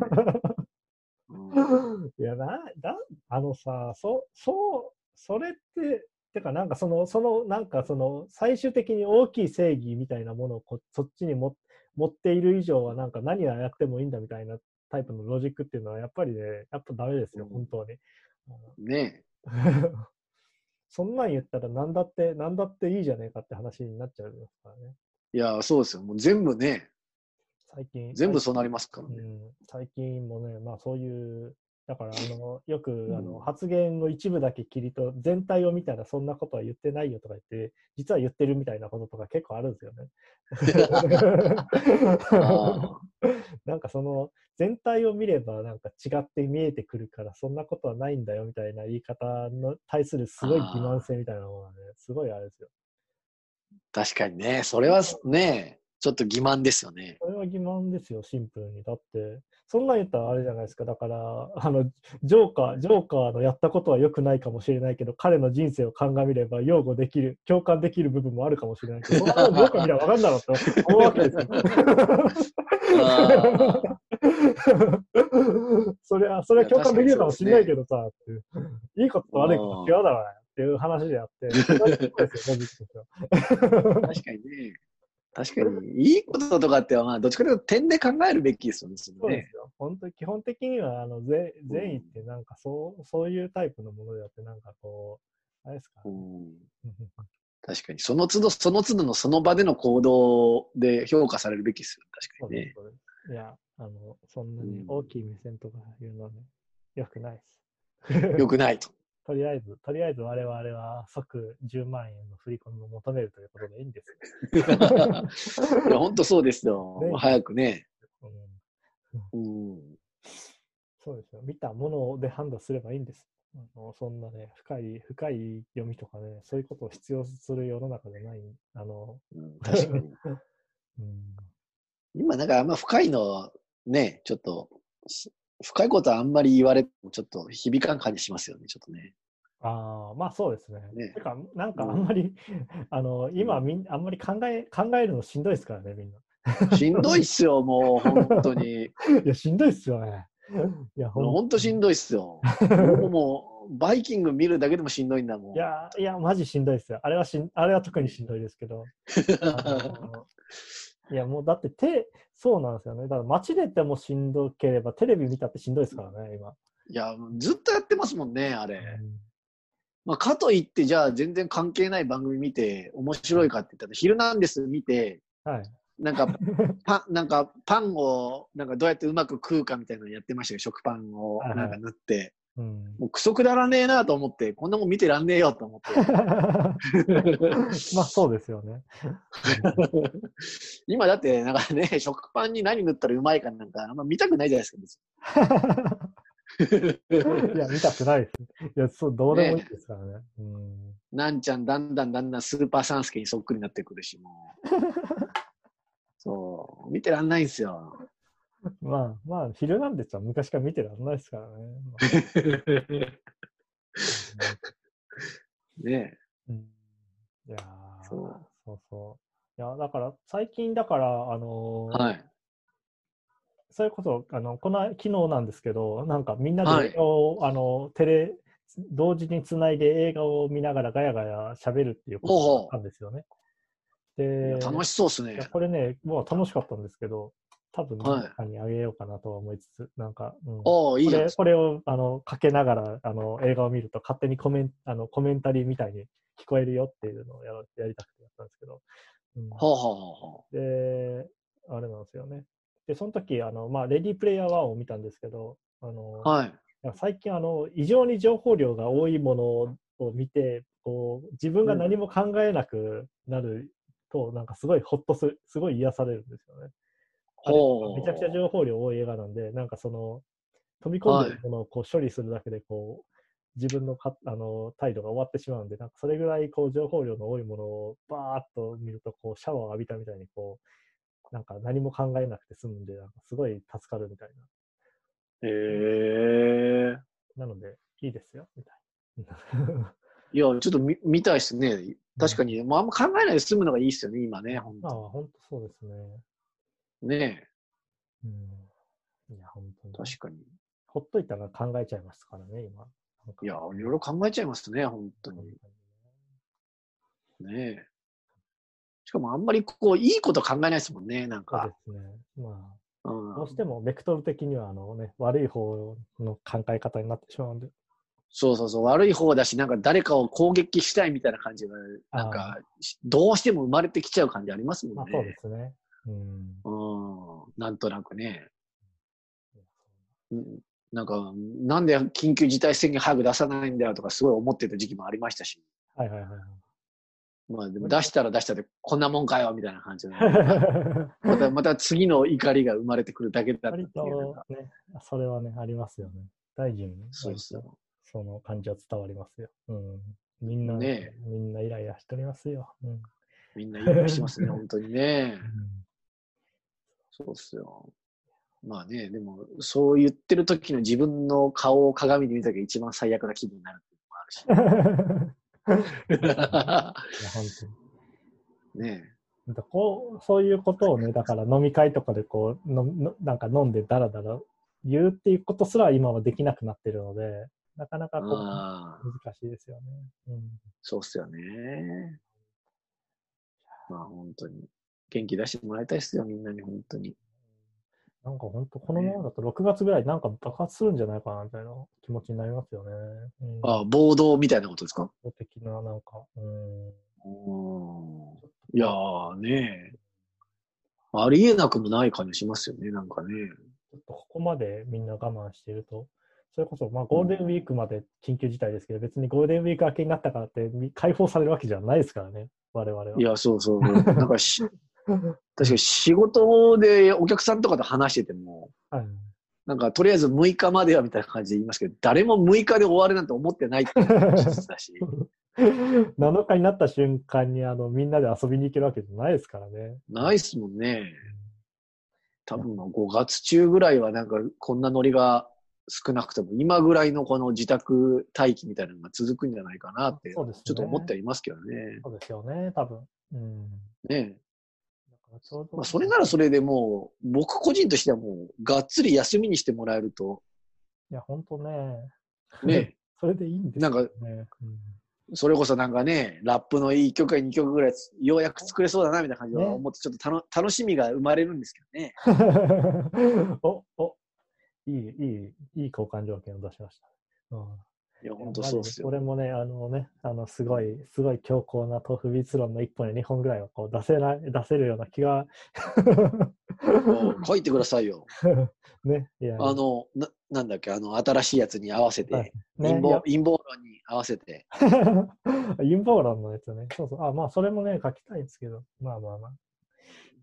いやな、だ、あのさ、そ、そう、それって、てかなんかその、その、なんかその、最終的に大きい正義みたいなものをこそっちにも持っている以上は、なんか何をやってもいいんだみたいなタイプのロジックっていうのは、やっぱりね、やっぱダメですよ、本当に。ねえ。そんなん言ったら何だって、何だっていいじゃねえかって話になっちゃうんですからね。いや、そうですよ。もう全部ね、最近。全部そうなりますか？らね。うん、最近もね、まあそういう、だからあの よくあの、発言の一部だけ切りと全体を見たらそんなことは言ってないよとか言って実は言ってるみたいなこととか結構あるんですよね。なんかその全体を見ればなんか違って見えてくるからそんなことはないんだよみたいな言い方の対するすごい欺瞞性みたいなものがねすごいあれですよ。確かにね、それはね、ちょっと欺瞞ですよね。それは欺瞞ですよ、シンプルに。だって、そんなん言ったらあれじゃないですか。だから、あの、ジョーカー、ジョーカーのやったことは良くないかもしれないけど、彼の人生を鑑みれば擁護できる、共感できる部分もあるかもしれないけど、そんなのジョーカー見れば分かんだろうと思うわけですよ。それは、それは共感できるかもしれないけどさ、いいことと悪いこと違うだろうねっていう話であって、確かにね。確かに、いいこととかっては、まあ、どっちかというと点で考えるべきですよね。そうですよ。本当に、基本的には、あの、善意ってなんか、そう、そういうタイプのものであって、なんかこう、あれですか、ね、確かに、その都度、その都度のその場での行動で評価されるべきですよ。確かにね。いや、あの、そんなに大きい目線とかいうのはね、よくないです。よくないと。とりあえず、とりあえず我々は即10万円の振り込みを求めるということでいいんですよ。いや、本当そうですよ。ね、早くね。うん、うん、そうですよ。見たもので判断すればいいんです。あのそんなね、深い、深い読みとかね、そういうことを必要する世の中じゃない。あの、うん、確かに。うん、今、なんかあんま深いのね、ちょっと深いことはあんまり言われてもちょっと響かん感じしますよね、ちょっとね。ああ、まあそうですね。ねてか、なんかあんまり、うん、あの、今みん、あんまり考え、考えるのしんどいですからね、みんな。しんどいっすよ、もう、本当に。いや、しんどいっすよね。いや、ほんとしんどいっすよ。もう、もう、バイキング見るだけでもしんどいんだもん。いや、いや、マジしんどいっすよ。あれはしん、あれは特にしんどいですけど。いや、もうだって手、そうなんですよね。だから街でてもしんどければ、テレビ見たってしんどいですからね、今。いや、ずっとやってますもんね、あれ。うん、まあ、かといって、じゃあ全然関係ない番組見て、面白いかって言ったら、ヒルナンデス見て、はい、なんか、パン、なんかパンを、なんかどうやってうまく食うかみたいなのやってましたよ。食パンをなんか塗って。うん、もうクソくだらねえなと思って、こんなもん見てらんねえよと思って。まあそうですよね。今だってなんかね、食パンに何塗ったらうまいかなんかあんま見たくないじゃないですか、いや、見たくないです。いや、そう、どうでもいいですからね。ねうん。なんちゃん、だんだんだんだんスーパーサンスケにそっくりになってくるし、もう。そ見てらんないんですよ。ま あまあ、ヒルナンデスは昔から見てらんないですからね。ねうん、いやそうそうそう。いや、だから最近だから、あのーはい。それこそ、あの、この、昨日なんですけど、なんかみんなはいで映画を、あの、テレ、同時につないで映画を見ながらガヤガヤ喋るっていうことがあったんですよね。いやで、楽しそうですね。これね、もう楽しかったんですけど、多分はい皆さんにあげようかなとは思いつつ、なんか、うん、おおいい。これこれをあのかけながらあの映画を見ると勝手にコメンあのコメンタリーみたいに聞こえるよっていうのをやろやりたくてやったんですけど、うんはあ、はあはあ、で、あれなんですよね。で、その時あの、まあ、レディープレイヤー1を見たんですけど、あのはい。最近あの、異常に情報量が多いものを見て、こう自分が何も考えなくなると、なんかすごいほっとする、すごい癒されるんですよね。めちゃくちゃ情報量多い映画なんで、なんかその、飛び込んでるものをこう処理するだけで、こう、自分のかあの態度が終わってしまうんで、なんかそれぐらいこう情報量の多いものをバーッと見ると、こうシャワーを浴びたみたいに、こう、なんか何も考えなくて済むんで、なんかすごい助かるみたいへえ。な。なので、いいですよ、みたいな。いや、ちょっと見見たいですね。確かに、もうあんま考えないで済むのがいいですよね、今ね、本まあ、当本当そうですね。ねうん。いや、本当に。確かに。ほっといたら考えちゃいますからね、今。いや、いろいろ考えちゃいますね、本当に。ねねえ。しかもあんまりこう、いいこと考えないですもんね、なんそうでか。すね。まあ、うんどうしてもベクトル的にはあの、ね、悪い方の考え方になってしまうんで。そうそうそう、悪い方だし、なんか誰かを攻撃したいみたいな感じが、なんか、どうしても生まれてきちゃう感じありますもんね。まあそうですね。うん。うん、なんとなくね。うんなんか、なんで緊急事態宣言早く出さないんだよとかすごい思ってた時期もありましたし。はいはいはいまあでも出したら出したで、こんなもんかよみたいな感じで、は また、また次の怒りが生まれてくるだけだったってい割う。ね、それはね、ありますよね。大臣にそうそう。その感じは伝わりますよ。うん。みんな、ねみんなイライラしておりますよ。うん。みんな言いしますね、本当にね。そうっすよ。まあね、でも、そう言ってる時の自分の顔を鏡で見た時が一番最悪な気分になるっていうのもあるし。い や、本当に。ねなんかこう、そういうことをね、だから飲み会とかでこう、ののなんか飲んでダラダラ言うっていうことすら今はできなくなってるので、なかなかこう難しいですよね。うん。そうっすよね。まあ本当に。元気出してもらいたいっすよ、みんなに本当に。なんか本当、このままだと6月ぐらいなんか爆発するんじゃないかなみたいな気持ちになりますよね。うん、ああ、暴動みたいなことですか？的な、なんか、うん。うん。いやーねありえなくもない感じしますよね、なんかね。ちょっとここまでみんな我慢していると、それこそ、まあ、ゴールデンウィークまで緊急事態ですけど、別にゴールデンウィーク明けになったからってみ解放されるわけじゃないですからね、我々は。いや、そうそう。なんかし、確かに仕事でお客さんとかと話してても、はい、なんかとりあえず6日まではみたいな感じで言いますけど、誰も6日で終わるなんて思ってないっていうのが事実だし。7日になった瞬間にあのみんなで遊びに行けるわけじゃないですからね。ないっすもんね。多分もう5月中ぐらいはなんかこんなノリが少なくても、今ぐらいのこの自宅待機みたいなのが続くんじゃないかなって、ちょっと思ってはいますけどね。そうですよね、多分。うん。ねまあ、それならそれでもう、僕個人としてはもう、がっつり休みにしてもらえると、いや、本当ね。ね、それでいいんですなんかよね。うんそれこそなんかね、ラップの1曲や2曲ぐらいようやく作れそうだなみたいな感じでね思って、ちょっとたの楽しみが生まれるんですけどね。お、お、いい、いい、いい交換条件を出しました。うんいや、本当そうっすよ。俺もね、あのね、あの、すごい、すごい強硬な豆腐ビーツ論の1本や2本ぐらいはこう出せない、出せるような気が、書いてくださいよ。ね、いや、あの、ななんだっけ、あの、新しいやつに合わせて、はい陰ね、いや謀陰謀論に合わせて。陰謀論のやつね。そうそう。あ、まあ、それもね、書きたいんですけど、まあまあまあ。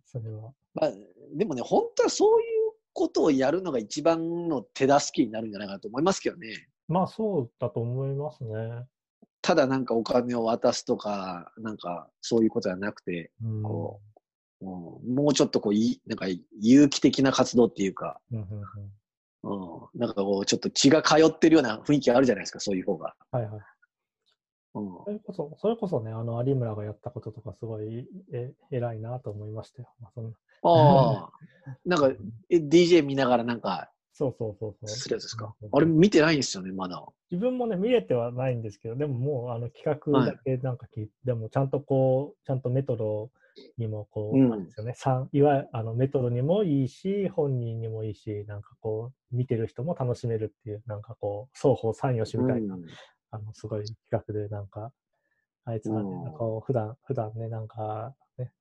それは。まあ、でもね、本当はそういうことをやるのが一番の手助けになるんじゃないかなと思いますけどね。まあ、そうだと思いますね。ただなんかお金を渡すとか、なんかそういうことじゃなくて、うん、こうん、もうちょっとこう、いなんか有機的な活動っていうか、うん、なんかこう、ちょっと血が通ってるような雰囲気あるじゃないですか、そういう方が。はいはい。うん、それこそ、それこそね、あの、有村がやったこととかすごいえ偉いなと思いましたよ。まあ、そんああ、なんか、え、DJ 見ながらなんか、そうそうそうそう。するやつですか。あれ見てないんですよね、まだ。自分もね、見れてはないんですけど、でももうあの企画だけなんか聞はい、でもちゃんとこう、ちゃんとメトロにもこう、うん、なんですよね、いわゆるあのメトロにもいいし、本人にもいいし、なんかこう、見てる人も楽しめるっていう、なんかこう、双方三様しみたいな、うん、あの、すごい企画で、なんか、あいつがね、うん、こう普段、普段ね、なんか、ね、や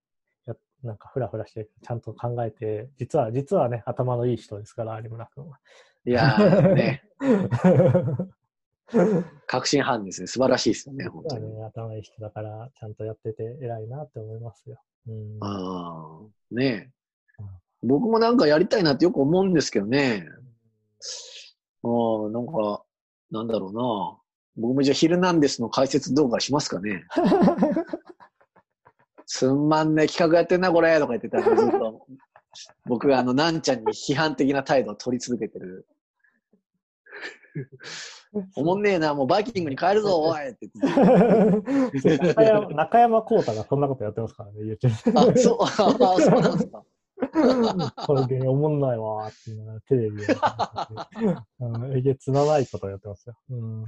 なんかふらふらして、ちゃんと考えて、実は、実はね、頭のいい人ですから、有村君は。いやーね。確信犯ですね。素晴らしいですよね、本当に。ね、頭いい人だから、ちゃんとやってて偉いなって思いますよ。うん、ああ、ねえ、僕もなんかやりたいなってよく思うんですけどね。ああ、なんか、なんだろうな。僕もじゃあ、ヒルナンデスの解説動画しますかね。すんまんね、企画やってんな、これとか言ってたら、ずっと、僕があの、なんちゃんに批判的な態度を取り続けてる おもんねえな、もうバイキングに帰るぞ、おいって中山中山幸太がそんなことやってますからね、YouTube。あ、そう、あそうなんですか。これ芸おもんないわーっていうのがテレビで。えげつなないことやってますよ。うん、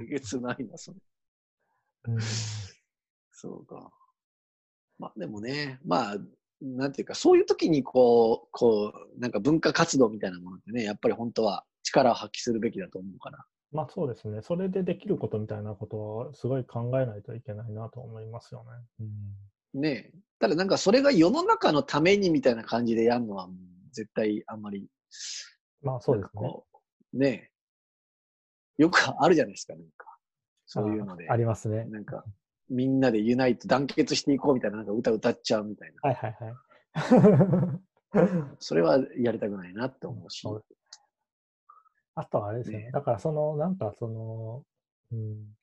えげつないな、それ。うん、そうか。まあでもね、まあ、なんていうか、そういう時にこう、こう、なんか文化活動みたいなものってね、やっぱり本当は力を発揮するべきだと思うから。まあそうですね。それでできることみたいなことはすごい考えないといけないなと思いますよね。うん、ねただなんかそれが世の中のためにみたいな感じでやるのは絶対あんまり。まあそうですね。ねよくあるじゃないですか、なんか。そういうので。ありますね。なんか、みんなでユナイト団結していこうみたいななんか歌歌っちゃうみたいな。はいはいはい。それはやりたくないなって思うし。うあとはあれですよね。ねだからその、なんかその、うん、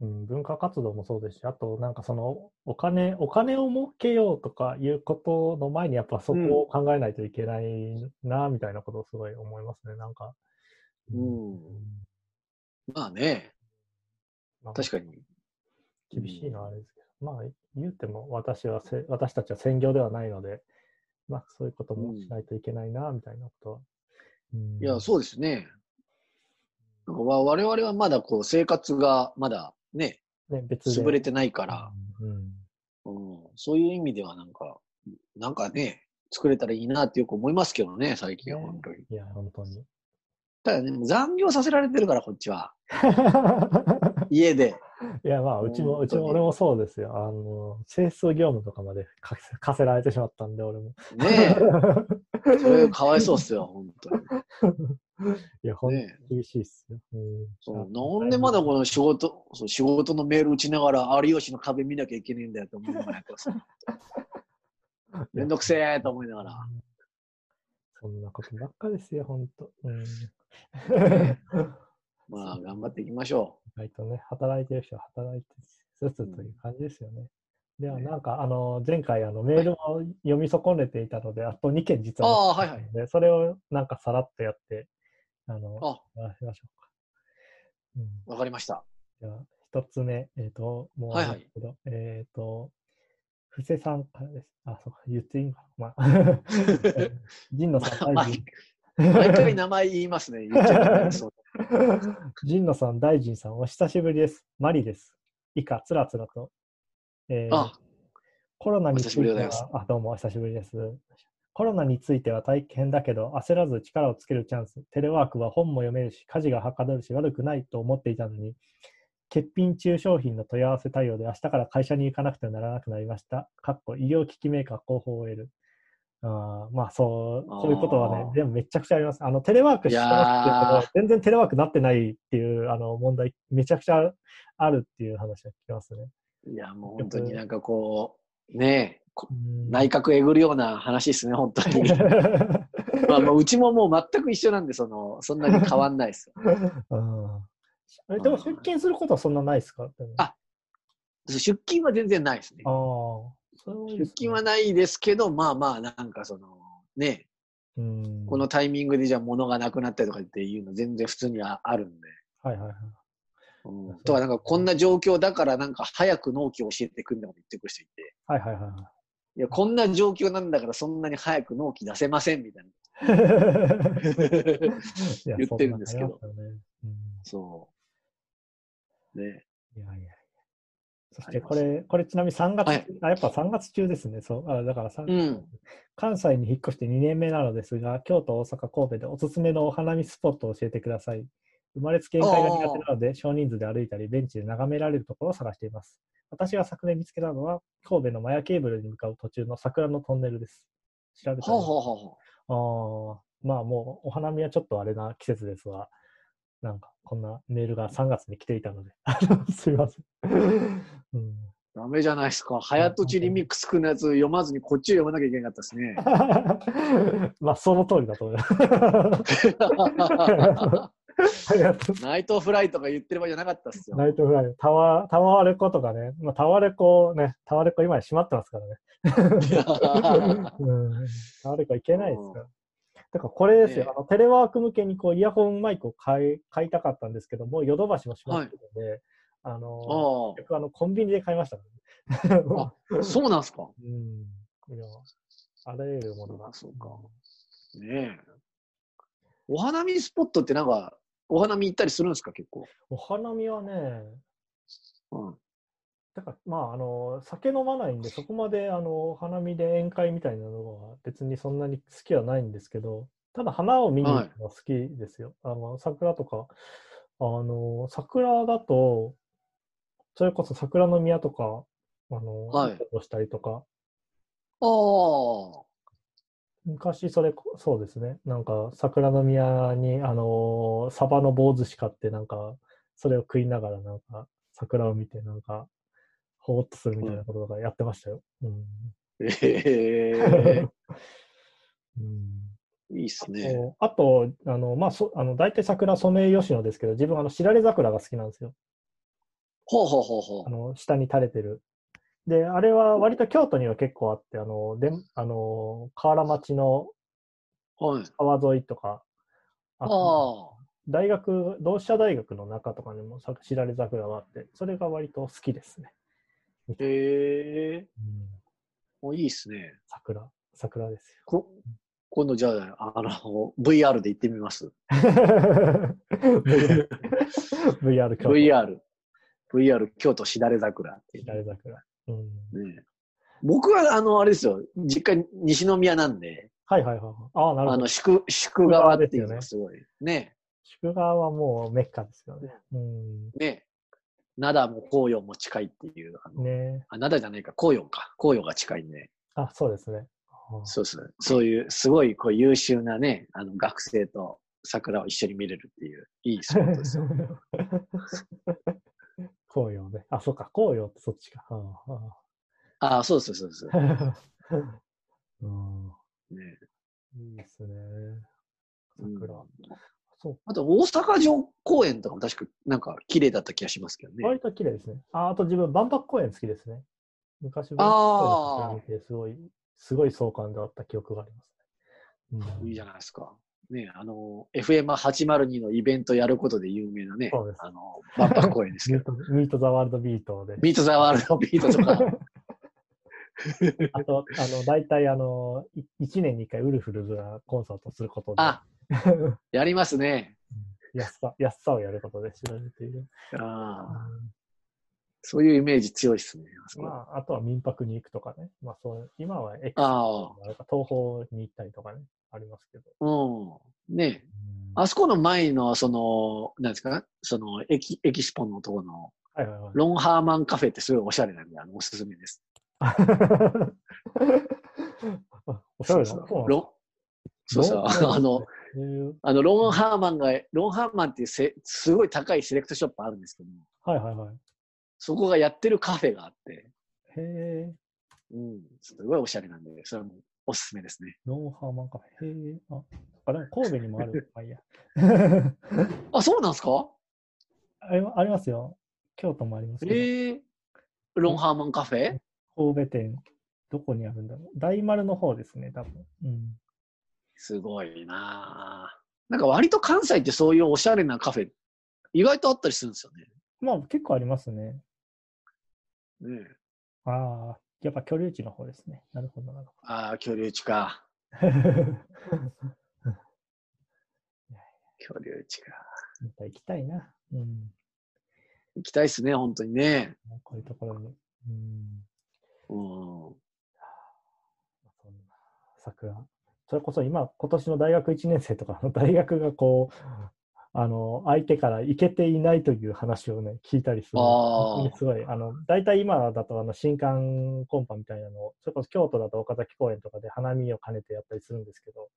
うん、文化活動もそうですし、あとなんかそのお金、お金を儲けようとかいうことの前にやっぱそこを考えないといけないな、みたいなことをすごい思いますね、なんか。うん。うん、まあね。まあ、確かに。厳しいのはあれですけど、まあ言うても私はせ、私たちは専業ではないので、まあそういうこともしないといけないな、みたいなことはいや、そうですね。なんか我々はまだこう生活がまだね、ね別潰れてないから、うん、うん、そういう意味ではなんか、なんかね、作れたらいいなってよく思いますけどね、最近は本当に。いや、本当に。ただね、残業させられてるから、こっちは。家で。いや、まあ、うちも、うちも、俺もそうですよ。あの、清掃業務とかまで課せられてしまったんで、俺も。ねえ。それかわいそうっすよ、本当に。いや、ほんと厳しいっすよ。うん、そうなんでまだこの仕事、そう仕事のメール打ちながら、有吉の壁見なきゃいけねえんだよ と思いながらやってます。めんどくせえと思いながら。そんなことばっかですよ、ほんと。うんまあ、頑張っていきましょう。意外とね、働いてる人は働いてつつという感じですよね。うん、では、なんか、あの、前回、あの、メールを読み損ねていたので、あと2件実はあはいはい、それをなんかさらっとやって、あの、あしましょうか。わ、うん、かりました。じゃあ、一つ目、えっ、ー、と、もう、はいはい、えっ、ー、と、布施さんからです。あ、そうか、言っていいのかな。まあ、神野さん。毎回名前言いますね。言っちゃう。神野さん、大臣さん、お久しぶりです。マリです。以下、つらつらと。えー、コロナについてはあ、どうもお久しぶりです。コロナについては大変だけど、焦らず力をつけるチャンス。テレワークは本も読めるし、家事がはかどるし、悪くないと思っていたのに、欠品中商品の問い合わせ対応で明日から会社に行かなくてはならなくなりました。かっこ医療機器メーカー広報を得る。あまあそう、そういうことはね、でもめちゃくちゃあります。あの、テレワークしてますけど、全然テレワークなってないっていうあの問題、めちゃくちゃあるっていう話が聞きますね。いや、もう本当になんかこう、ね内閣えぐるような話ですね、本当に。まあ、もううちももう全く一緒なんで、その、そんなに変わんないですよ。えでも出勤することはそんなないですか？あ、出勤は全然ないですね。ああ。出勤はないですけど、まあまあ、なんかその、ね、うん。このタイミングでじゃあ物がなくなったりとかっていうの全然普通にああるんで。はいはいはい。うん、とか、なんかこんな状況だからなんか早く納期を教えてくんだこと言ってくる人いて、はいはいはいいや、こんな状況なんだからそんなに早く納期出せませんみたいな。言ってるんですけどそねうんそう。ね。いやいや。そしてこれ、これちなみに3月、はいあ、やっぱ3月中ですね。そう。あだからさ、うん。関西に引っ越して2年目なのですが、京都、大阪、神戸でおすすめのお花見スポットを教えてください。生まれつき宴会が苦手なので、少人数で歩いたり、ベンチで眺められるところを探しています。私が昨年見つけたのは、神戸のマヤケーブルに向かう途中の桜のトンネルです。調べてはあ、みますはあ、まあもうお花見はちょっとあれな季節ですが、なんかこんなメールが3月に来ていたので、すいません。うん、ダメじゃないですか。早とちリミックスくんのやつ読まずにこっちを読まなきゃいけなかったですね。まあその通りだと思います。ナイトフライとか言ってる場合じゃなかったっすよ。ナイトフライ、タワー、タワーレコとかね、まあ、タワーレコね、タワーレコ今閉まってますからね。うん、タワーレコいけないですから。だからこれですよ、ねあのテレワーク向けにこうイヤホンマイクを買い買いたかったんですけども、ヨドバシも閉まってるので、あのあ結局あのコンビニで買いましたね。あ、そうなんすか？うん。いや、あらゆるものが。そうかねえ。お花見スポットってなんか、お花見行ったりするんですか、結構？お花見はね、うん。だからまあ、あの、酒飲まないんで、そこまで、あの、お花見で宴会みたいなのは別にそんなに好きはないんですけど、ただ花を見に行くのは好きですよ。あの、桜とか、あの、桜だと、それこそ桜の宮とか、あの、はいをしたりとか、ああ。昔それこ、そうですね。なんか、桜の宮に、あのーサバの棒寿司買って、なんか、それを食いながら、なんか、桜を見て、なんか、ほーっとするみたいなこととかやってましたよ。うん。ええうん いいっすね。あと、あの、まあ、そあの、大体桜ソメイヨシノですけど、自分、あの、しだれ桜が好きなんですよ。ほうほうほうほあの、下に垂れてる。で、あれは割と京都には結構あって、あの、であの、河原町のう。はい。川沿いとか、あああ。大学、同志社大学の中とかにもさしだれ桜があって、それが割と好きですね。へえ。うん、もういいっすね。桜、桜ですよ。こ今度じゃあ、あの、VR で行ってみます？VR 京都。VR。VR 京都しだれ桜っていしだれ桜。うん、うね。僕は、あの、あれですよ。実家、西宮なんで、はいはいはい。ああ、なるほどあの、。宿、宿川っていうのがすごい。ね。宿川はもうメッカですよね。うん。ね。灘も紅葉も近いっていう。あのねあ、灘じゃないか、紅葉か。紅葉が近いんで。あ、そうですね。あそうです。そういう、すごいこう優秀なね、あの学生と桜を一緒に見れるっていう、いいスポットですよ。紅葉ね。あ、そうか。紅葉ってそっちか。ああそうです、そうです。ああ うんねいいですね。うん桜。そう。あと、大阪城公園とかも確かなんか綺麗だった気がしますけどね。割と綺麗ですね。ああと自分、万博公園好きですね。昔、万あー博公園の桜見て、すごい、すごい壮観であった記憶がありますね。うんいいじゃないですか。ね、あの、FM802 のイベントやることで有名なねそうです、あの、万博公園ですけど、トミート・ザ・ワールド・ビートで。ミート・ザ・ワールド・ビートとか、あと、あの、大体、あの、1年に1回ウルフルズがコンサートすることで、あ、やりますね。安さ、安さをやることで知られている。ああそういうイメージ強いですね。まあ、あとは民泊に行くとかね。まあ、そう、今はエクスああれか東宝に行ったりとかね、ありますけど。うん。ねうんあそこの前の、その、なんですか？その、エキ、エキスポのところの、はいはいはい。ロンハーマンカフェってすごいおしゃれなんで、あの、おすすめです。あ おしゃれだ。そうそうロン、そうそう、あの、あの、ロンハーマンが、ロンハーマンっていうせすごい高いセレクトショップあるんですけども、はいはいはい。そこがやってるカフェがあって、へえ、うん、すごいおしゃれなんで、それもおすすめですね。ロンハーマンカフェ。へえ、あ、あでも神戸にもある。ま あいいや。あ、そうなんですか？ありありますよ。京都もありますけど。ええロンハーマンカフェ？神戸店。どこにあるんだろう。大丸の方ですね、多分。うん。すごいななんか割と関西ってそういうおしゃれなカフェ、意外とあったりするんですよね。まあ結構ありますね。ねああ、やっぱ居留地の方ですね。なるほど、なるほど。ああ、居留地か。居留地か。また行きたいな。うん。行きたいですね、本当にね。こういうところに。うん。うん。そんな桜。それこそ今、今年の大学1年生とかの 大学がこう、あの、相手から行けていないという話をね、聞いたりする。すごい、あの、大体今だと、あの、新刊コンパみたいなのを、それこそ京都だと岡崎公園とかで花見を兼ねてやったりするんですけど、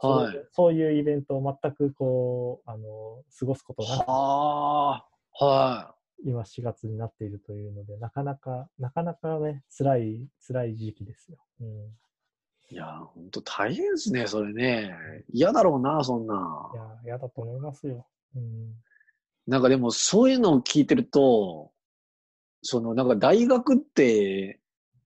はい、そういうイベントを全くこう、あの、過ごすことなく、ははい。今4月になっているというので、なかなか、なかなかね、辛い、辛い時期ですよ。うんいや、本当大変ですね、それね。嫌だろうな、そんな。いや、嫌だと思いますよ。うん、なんかでも、そういうのを聞いてると、その、なんか大学って、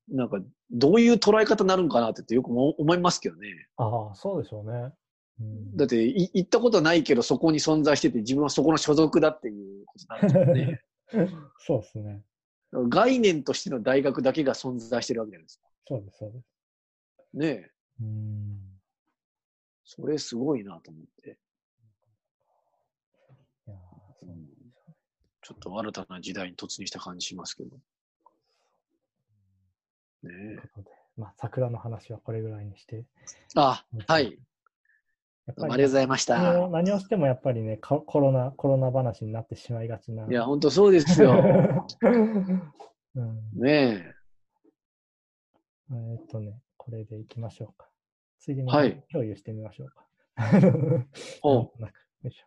なんか、どういう捉え方になるんかなってよく思いますけどね。ああ、そうでしょうね。うん、だってい、行ったことないけど、そこに存在してて、自分はそこの所属だっていうことなんですよね。そうですね。概念としての大学だけが存在してるわけじゃないですか。そうです、そうです。ねえ。うん。それすごいなと思って。いやそう、うん、ちょっと新たな時代に突入した感じしますけど。ねえ。まあ、桜の話はこれぐらいにして。あ、はい。ありがとうございました。何をしてもやっぱりね、コロナ、コロナ話になってしまいがちな。いや、本当そうですよ。うん、ねえ。えっとね、これでいきましょうか。次に共有してみましょうか。およいし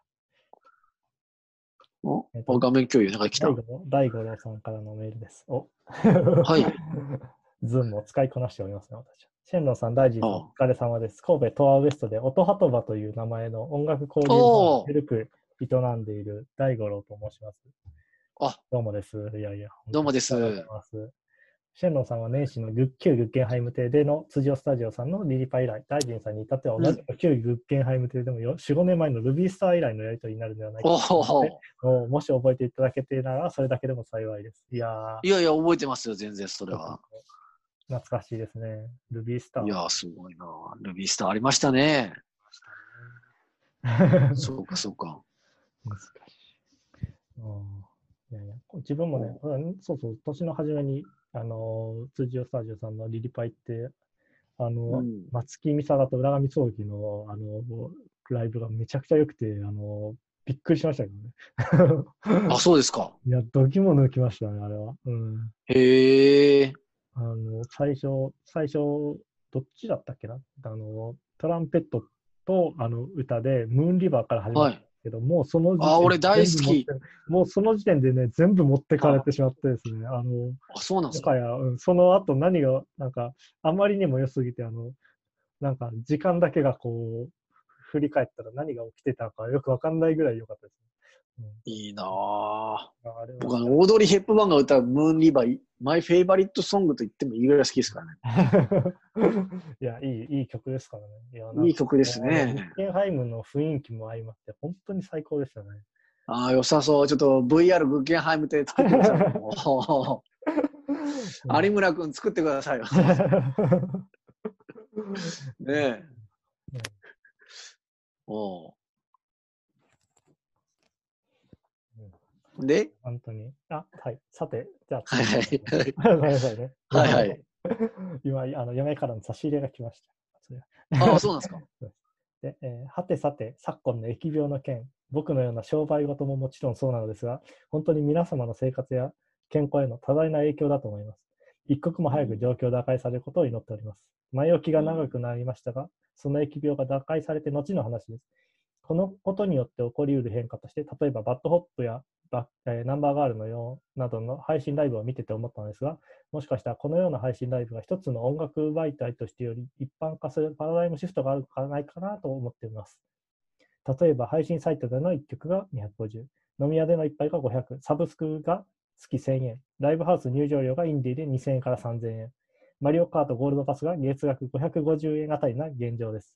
ょ。お、えっと、画面共有なんか来た。大五郎さんからのメールです。おはい。ズームを使いこなしておりますね、私は。シェンロンさん、大臣さん、お疲れ様です。神戸トアウエストで音ハトバという名前の音楽交流を古く営んでいる大五郎と申します。あどうもです。いやいや。どうもです。シェンロンさんは年始の旧グッケンハイム邸での辻尾スタジオさんのリリパ以来、大臣さんに至っては同じ旧グッケンハイム邸でも4、5年前のルビースター以来のやりとりになるのではないかともし覚えていただけていなら、それだけでも幸いです。いやいやいや、覚えてますよ、全然それは。懐かしいですね。ルビースター。いやすごいな。ルビースターありましたね。そうか、そうか。難しい。いやいや自分もね、そうそう、年の初めにあの、辻尾スタジオさんのリリパイって、あの、うん、松木美沙と浦上葬儀の、あの、ライブがめちゃくちゃ良くて、あの、びっくりしましたけどね。あ、そうですか。いや、どぎも抜きましたね、あれは。うん。へえ。あの、最初、最初、どっちだったっけな？あの、トランペットと、あの、歌で、ムーンリバーから始まっけど、もうその時点あ、俺大好き。もうその時点でね、全部持ってかれてしまってですね、あの、あ、そうなんですか？や、うん、その後何が、なんか、あまりにも良すぎて、あの、なんか、時間だけがこう、振り返ったら何が起きてたかよくわかんないぐらい良かったです、ね。いいなぁ。僕あの、オードリー・ヘップバーンが歌うムーンリバー、マイ・フェイバリット・ソングと言ってもいいぐらい好きですからね。いや、いい、いい曲ですからね。いやいい曲ですね。ケンハイムの雰囲気も相まって、本当に最高でしたね。ああ、良さそう。ちょっと VR グッケンハイムで作ってください。有村君作ってくださいよ。ねえ。おで？本当に。あ、はい。さて、じゃあ、はいはい。ごめんなさいね。はいはい。今、あの嫁からの差し入れが来ました。ああ、そうなんですか？で、えー、はてさて、昨今の疫病の件、僕のような商売事ももちろんそうなのですが、本当に皆様の生活や健康への多大な影響だと思います。一刻も早く状況を打開されることを祈っております。前置きが長くなりましたが、その疫病が打開されて後の話です。このことによって起こりうる変化として、例えば BAD HOP やバえー、ナンバーガールのようなどの配信ライブを見てて思ったのですが、もしかしたらこのような配信ライブが一つの音楽媒体としてより一般化するパラダイムシフトがあるかないかなと思っています。例えば配信サイトでの1曲が250、飲み屋での1杯が500、サブスクが月1000円、ライブハウス入場料がインディーで2000円から3000円、マリオカートゴールドパスが月額550円あたりな現状です。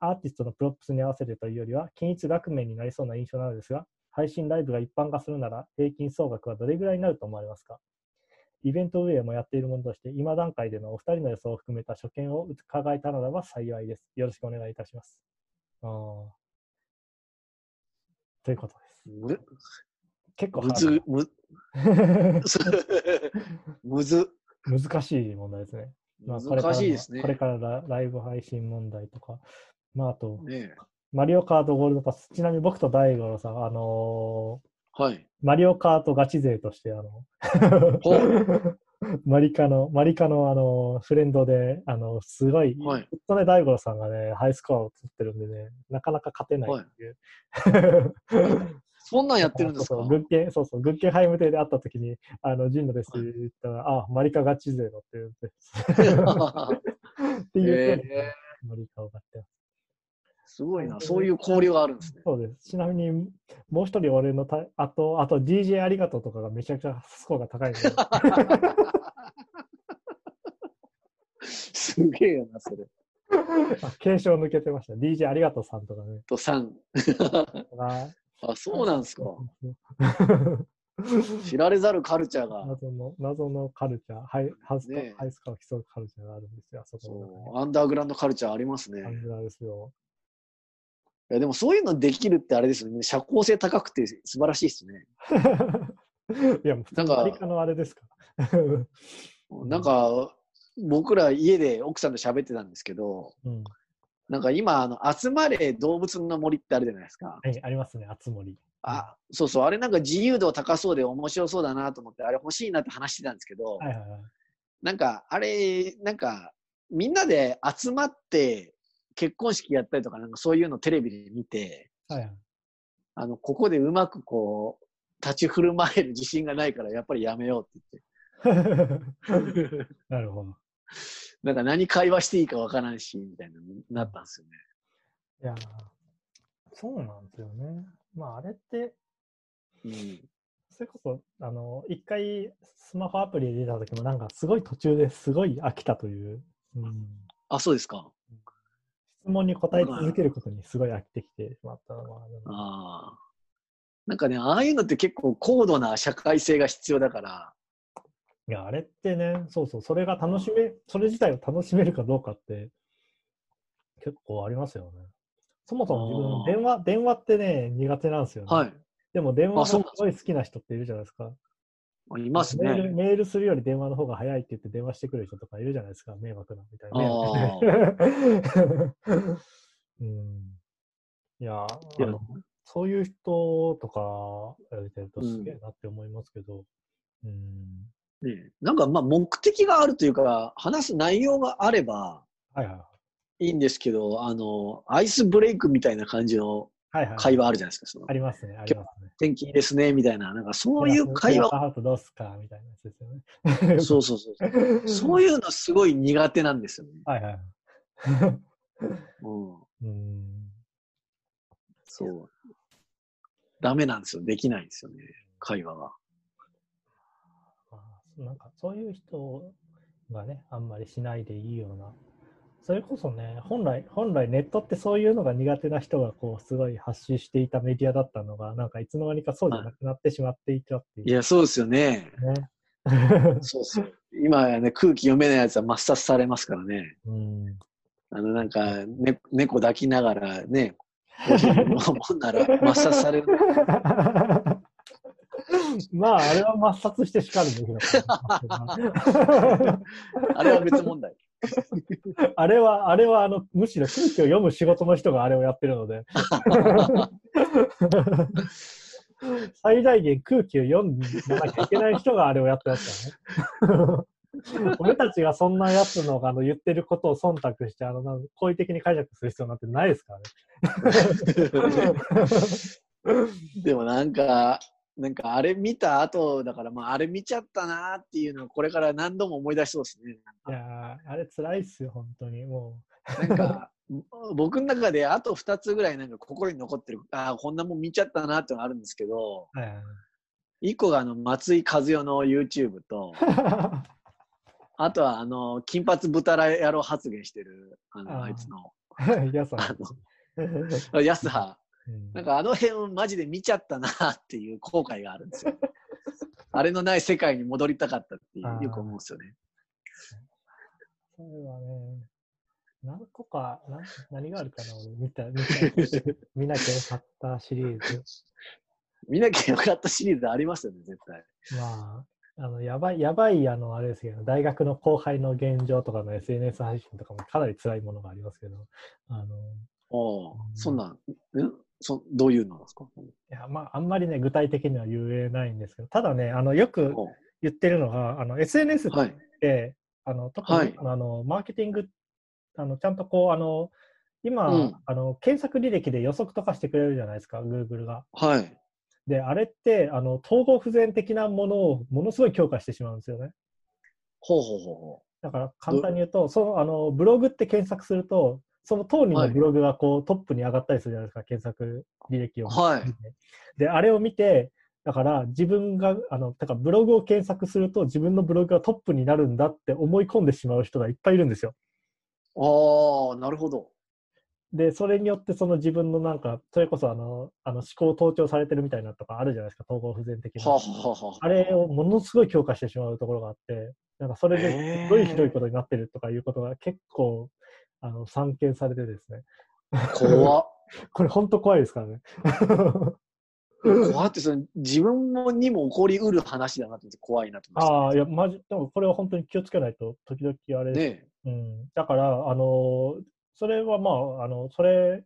アーティストのプロップスに合わせるというよりは、均一額面になりそうな印象なのですが、配信ライブが一般化するなら、平均総額はどれぐらいになると思われますか？イベント運営もやっているものとして、今段階でのお二人の予想を含めた所見を伺えたならば幸いです。よろしくお願いいたします。あということです。結構むず、む、むず。難しい問題ですね。まあ、難しいですね。これからライブ配信問題とか、まあ、あと、ね、マリオカートゴールドパス、ちなみに僕と大五郎さん、あのー、はい。マリオカートガチ勢として、あの、マリカの、マリカのあの、フレンドで、あの、すごい、はい、ずっとね、大五郎さんがね、ハイスコアを取ってるんでね、なかなか勝てないっていう。はい、そんなんやってるんですか？そうそう、そうそう、グッケンハイム邸で会った時に、あの、ジンノです。って言ったら、はい、あ、マリカガチ勢のって言って。っていう、えー、マリカを買ってます。すごいな、そういう交流があるんですね。そうです。ちなみに、もう一人俺のた、あと、あと DJ ありがとうとかがめちゃくちゃスコアが高いすげえよな、それ。継承抜けてました。DJ ありがとうさんとかね。とさん。あ、そうなんですか。知られざるカルチャーが。謎の、謎のカルチャー、ハイハウス、ね、ハイスカを競うカルチャーがあるんですよ、そこアンダーグラウンドカルチャーありますね。アンダーですよ。いやでもそういうのできるってあれですよね。社交性高くて素晴らしいですね。いや、なんか、アメリカのあれですか？なんか、僕ら家で奥さんと喋ってたんですけど、うん、なんか今、あの、集まれ動物の森ってあるじゃないですか。はい、ありますね、集まり。あ、そうそう、あれなんか自由度高そうで面白そうだなと思って、あれ欲しいなって話してたんですけど、はいはいはい、なんか、あれ、なんか、みんなで集まって結婚式やったりとか、なんかそういうのテレビで見て、はいはい、あの、ここでうまくこう、立ち振る舞える自信がないから、やっぱりやめようって言って。なるほど。なんか何会話していいかわからんし、みたいななったんですよね。いやそうなんですよね。まあ、あれって、うん、それこそ、あの、一回スマホアプリで出た時も、なんかすごい途中ですごい飽きたという。うん、あ、そうですか。質問に答え続けることにすごい飽きてきてしまったのはああ。なんかね、ああいうのって結構高度な社会性が必要だから、いや、あれってね、そうそう、それが楽しめ、それ自体を楽しめるかどうかって、結構ありますよね。そもそも自分、電話、電話ってね、苦手なんですよね。はい。でも電話がすごい好きな人っているじゃないですか。いますねメール。メールするより電話の方が早いって言って電話してくる人とかいるじゃないですか。迷惑なみたいな。うん、いや、あのそういう人とかやれてるとすげえなって思いますけど。うん、うんね、なんかまあ目的があるというか、話す内容があればいいんですけど、はいはい、あの、アイスブレイクみたいな感じの会話あるじゃないですか。そのありますね、ありますね。天気いいですね、みたいな、なんかそういう会話。ハートどうすかみたいなやつですよね。そうそうそう。そういうのすごい苦手なんですよね。はいはい。うん。うんそう。ダメなんですよ。できないんですよね。会話が。なんかそういう人がね、あんまりしないでいいような、それこそね、本来、本来ネットってそういうのが苦手な人がこう、すごい発信していたメディアだったのが、なんかいつの間にかそうじゃなくなってしまっていたっていう。いや、そうですよね。ね そうそう。今やね、空気読めないやつは抹殺されますからね。うん。あの、なんか、ね、猫抱きながらね、コーヒー飲むなら抹殺される。まあ、あれは抹殺してしかるべきだあれは別問題。あれは、あれは、あの、むしろ空気を読む仕事の人があれをやってるので。最大限空気を読んでなきゃいけない人があれをやってますからね。俺たちがそんなやつのあの言ってることを忖度して、あの、好意的に解釈する必要なんてないですからね。でもなんか、なんかあれ見た後だから、まあ、あれ見ちゃったなっていうのをこれから何度も思い出しそうですね。いやあれ辛いっすよ、本当に。もう。なんか、僕の中であと2つぐらいなんか心に残ってる、ああ、こんなもん見ちゃったなってのがあるんですけど、はい、1個があの松井和代の YouTube と、あとは、あの、金髪豚野郎発言してる、あの、あいつの。やさあの、安葉。なんかあの辺マジで見ちゃったなっていう後悔があるんですよ。あれのない世界に戻りたかったってよく思うんですよね。それはね、何個か、な何があるかな、俺見た、見た、見なきゃよかったシリーズ。見なきゃよかったシリーズありますよね、絶対。まあ、あの、やばい、やばい、あの、あれですけど、大学の後輩の現状とかの SNS 配信とかもかなり辛いものがありますけど、あの、ああ、そんなん、ん？そどういうのですか？いや、まあ、あんまりね、具体的には言えないんですけど、ただね、あの、よく言ってるのが、あの、SNS って、はい、あの、特に、はい、あの、マーケティング、あの、ちゃんとこう、あの、今、うん、あの、検索履歴で予測とかしてくれるじゃないですか、Google が。はい。で、あれって、あの、統合不全的なものをものすごい強化してしまうんですよね。ほうほうほうほう。だから簡単に言うと、その、あの、ブログって検索すると、その当人のブログがこう、はい、トップに上がったりするじゃないですか、検索履歴を。はい。で、あれを見て、だから自分が、あの、だからブログを検索すると自分のブログがトップになるんだって思い込んでしまう人がいっぱいいるんですよ。ああ、なるほど。で、それによってその自分のなんか、それこそあの、あの思考盗聴されてるみたいなとかあるじゃないですか、統合不全的な。はははあれをものすごい強化してしまうところがあって、なんかそれですごいひどいことになってるとかいうことが結構あの、散見されてですね。怖っ。これ本当怖いですからね。怖ってその自分にも起こりうる話だなって怖いなと思って、ああ、いや、まじ、でもこれは本当に気をつけないと、時々あれ、ね、うん。だから、あの、それはまあ、あの、それ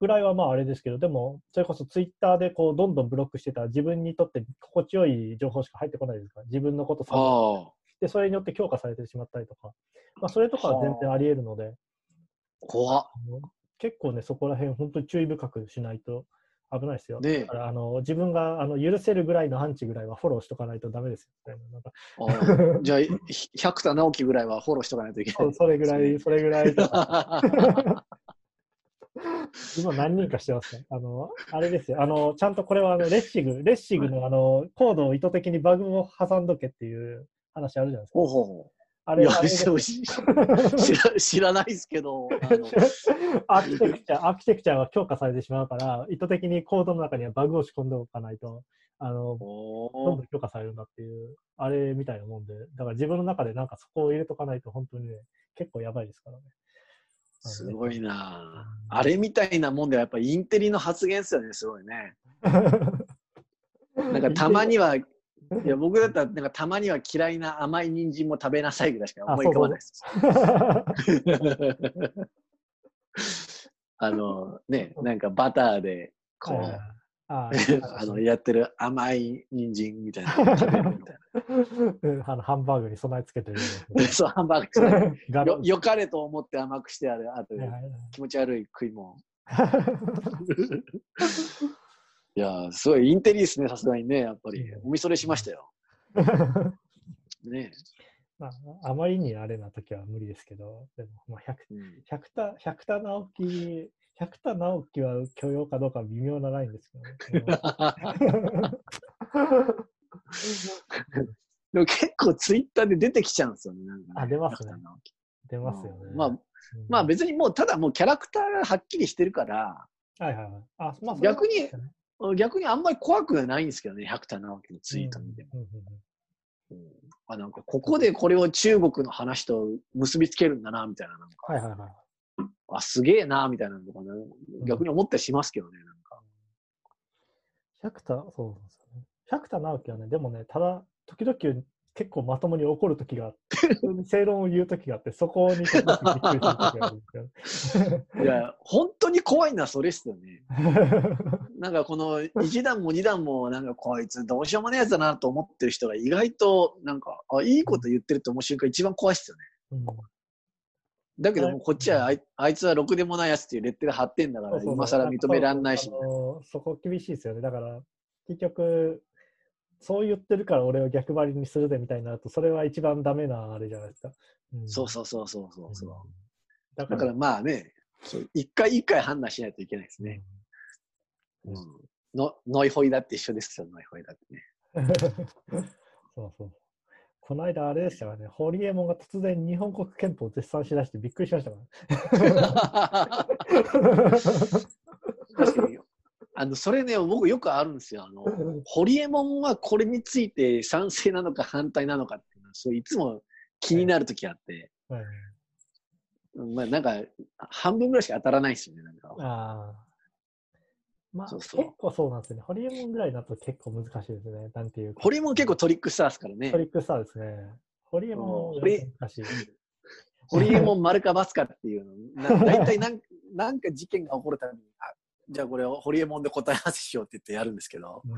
ぐらいはまああれですけど、でも、それこそツイッターでこう、どんどんブロックしてたら自分にとって心地よい情報しか入ってこないですから、自分のことさで、それによって強化されてしまったりとか、まあ、それとかは全然あり得るので、怖結構ね、そこら辺、本当に注意深くしないと危ないですよ。ね、だからあの自分があの許せるぐらいのアンチぐらいはフォローしとかないとダメですよ、ね。なんかじゃあ、百田直樹ぐらいはフォローしとかないといけない、ね、それぐらい、それぐらい。今何人かしてますね。あの、あれですよ。あの、ちゃんとこれはあのレッシグ、レッシグのあの、コードを意図的にバグを挟んどけっていう話あるじゃないですか。ほうほうほうあれ、いや、知ら知らないですけど、アーキテクチャ、アーキテクチャは強化されてしまうから、意図的にコードの中にはバグを仕込んでおかないと、あの、どんどん強化されるんだっていう、あれみたいなもんで、だから自分の中でなんかそこを入れとかないと本当にね、結構やばいですからね。すごいな、あれみたいなもんではやっぱインテリの発言ですよね、すごいね。なんかたまにはいや、僕だったら、なんかたまには嫌いな甘い人参も食べなさいぐらいしか思い浮かばない。です。あの、ね、なんかバターで、こう、あ あのやってる甘い人参みたいな食べるみたいな。あのハンバーグに備え付けてるそうハンバーグ。よよかれと思って甘くしてあるあと気持ち悪い食い物いやすごいインテリですね、さすがにね、やっぱり。おみそれしましたよ。ねまあ、あまりにあれな時は無理ですけど、でも、まあ、百、うん、百田、百田直樹、百田直樹は許容かどうか微妙なラインですけどね。でも結構ツイッターで出てきちゃうんですよね。なんかねあ、出ますね。出ますよね。まあ、まあ別にもうただもうキャラクターがはっきりしてるから、はいはいはい。あ、まあ、逆に、逆にあんまり怖くはないんですけどね、百田直樹のツイート見ても。あなんかここでこれを中国の話と結びつけるんだな、みたいな。なんかはいはいはい。あ、すげえな、みたいなのとかね、逆に思ったりしますけどね、なんか。百田、そうですよね。百田直樹はね、でもね、ただ、時々結構まともに怒る時があって、普通に正論を言う時があって、そこにびっくりする時があるんですよ。いや、本当に怖いのはそれっすよね。なんかこの一段も二段も、なんかこいつどうしようもないやつだなと思ってる人が意外と、なんか、あ、いいこと言ってるって思う瞬間一番怖いっすよね。うんだけどもこっちはあいあいつはろくでもないやつっていうレッテル貼ってんだから、今更認めらんないし、ね、そこ厳しいですよね。だから、結局、そう言ってるから俺を逆張りにするでみたいになると、それは一番ダメなあれじゃないですか。うん、そうそうそうそうそうそう、うん、だからまあね、一回一回判断しないといけないですね。うん。のノイホイだって一緒ですよ、ノイホイだってね。そうそう。この間あれでしたからね、ホリエモンが突然日本国憲法を絶賛しだしてびっくりしましたから、確かに。あの、それね、僕よくあるんですよ。あの、ホリエモンはこれについて賛成なのか反対なのかっていうのは、そういつも気になるときあって、はいまあなんか、半分ぐらいしか当たらないですよね、なんか。ああ。まあそうそう結構そうなんですよね。ホリエモンぐらいだと結構難しいですね。なんていうか。ホリエモン結構トリックスターですからねト。リックスターですね。ホリエモン難しい。ホリエモン丸かかっていうの。な大体なんなんか事件が起こるたびに、あじゃあこれをホリエモンで答え合わせしようって言ってやるんですけど。うん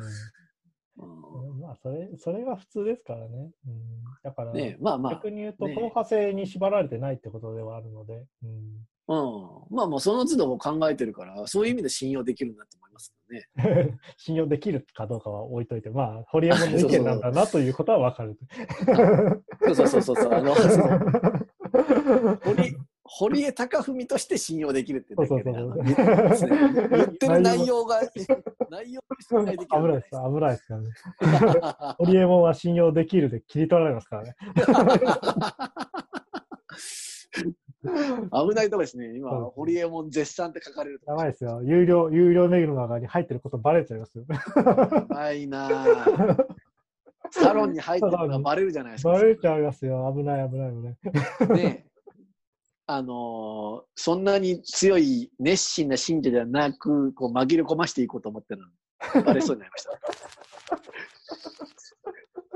うまあ、それ、それが普通ですからね。うん、だから、ん、ねまあまあ、逆に言うと、ね党派制に縛られてないってことではあるので、うん、うん。まあもうその都度考えてるから、そういう意味で信用できるんだと思いますけどね。信用できるかどうかは置いといて、まあ、ホリエモンの意見なんだなということはわかる。そうそうそうそう。あの、その 堀堀江貴文として信用できるってだけで、言ってる内容が、内容として信頼できる危ないです、危ないですからね。ホリエモンは信用できるで切り取られますからね。危ないとこですね。今堀江門絶賛って書かれるとやばいですよ。有料、有料メールの中に入ってることバレちゃいますよ。やばいなぁサロンに入ってるのがバレるじゃないですか。バレちゃいますよ。危ない、危ない、危ない。ねあのーそんなに強い熱心な信者ではなく、こう紛れ込ましていこうと思ってるのバレそうになりました。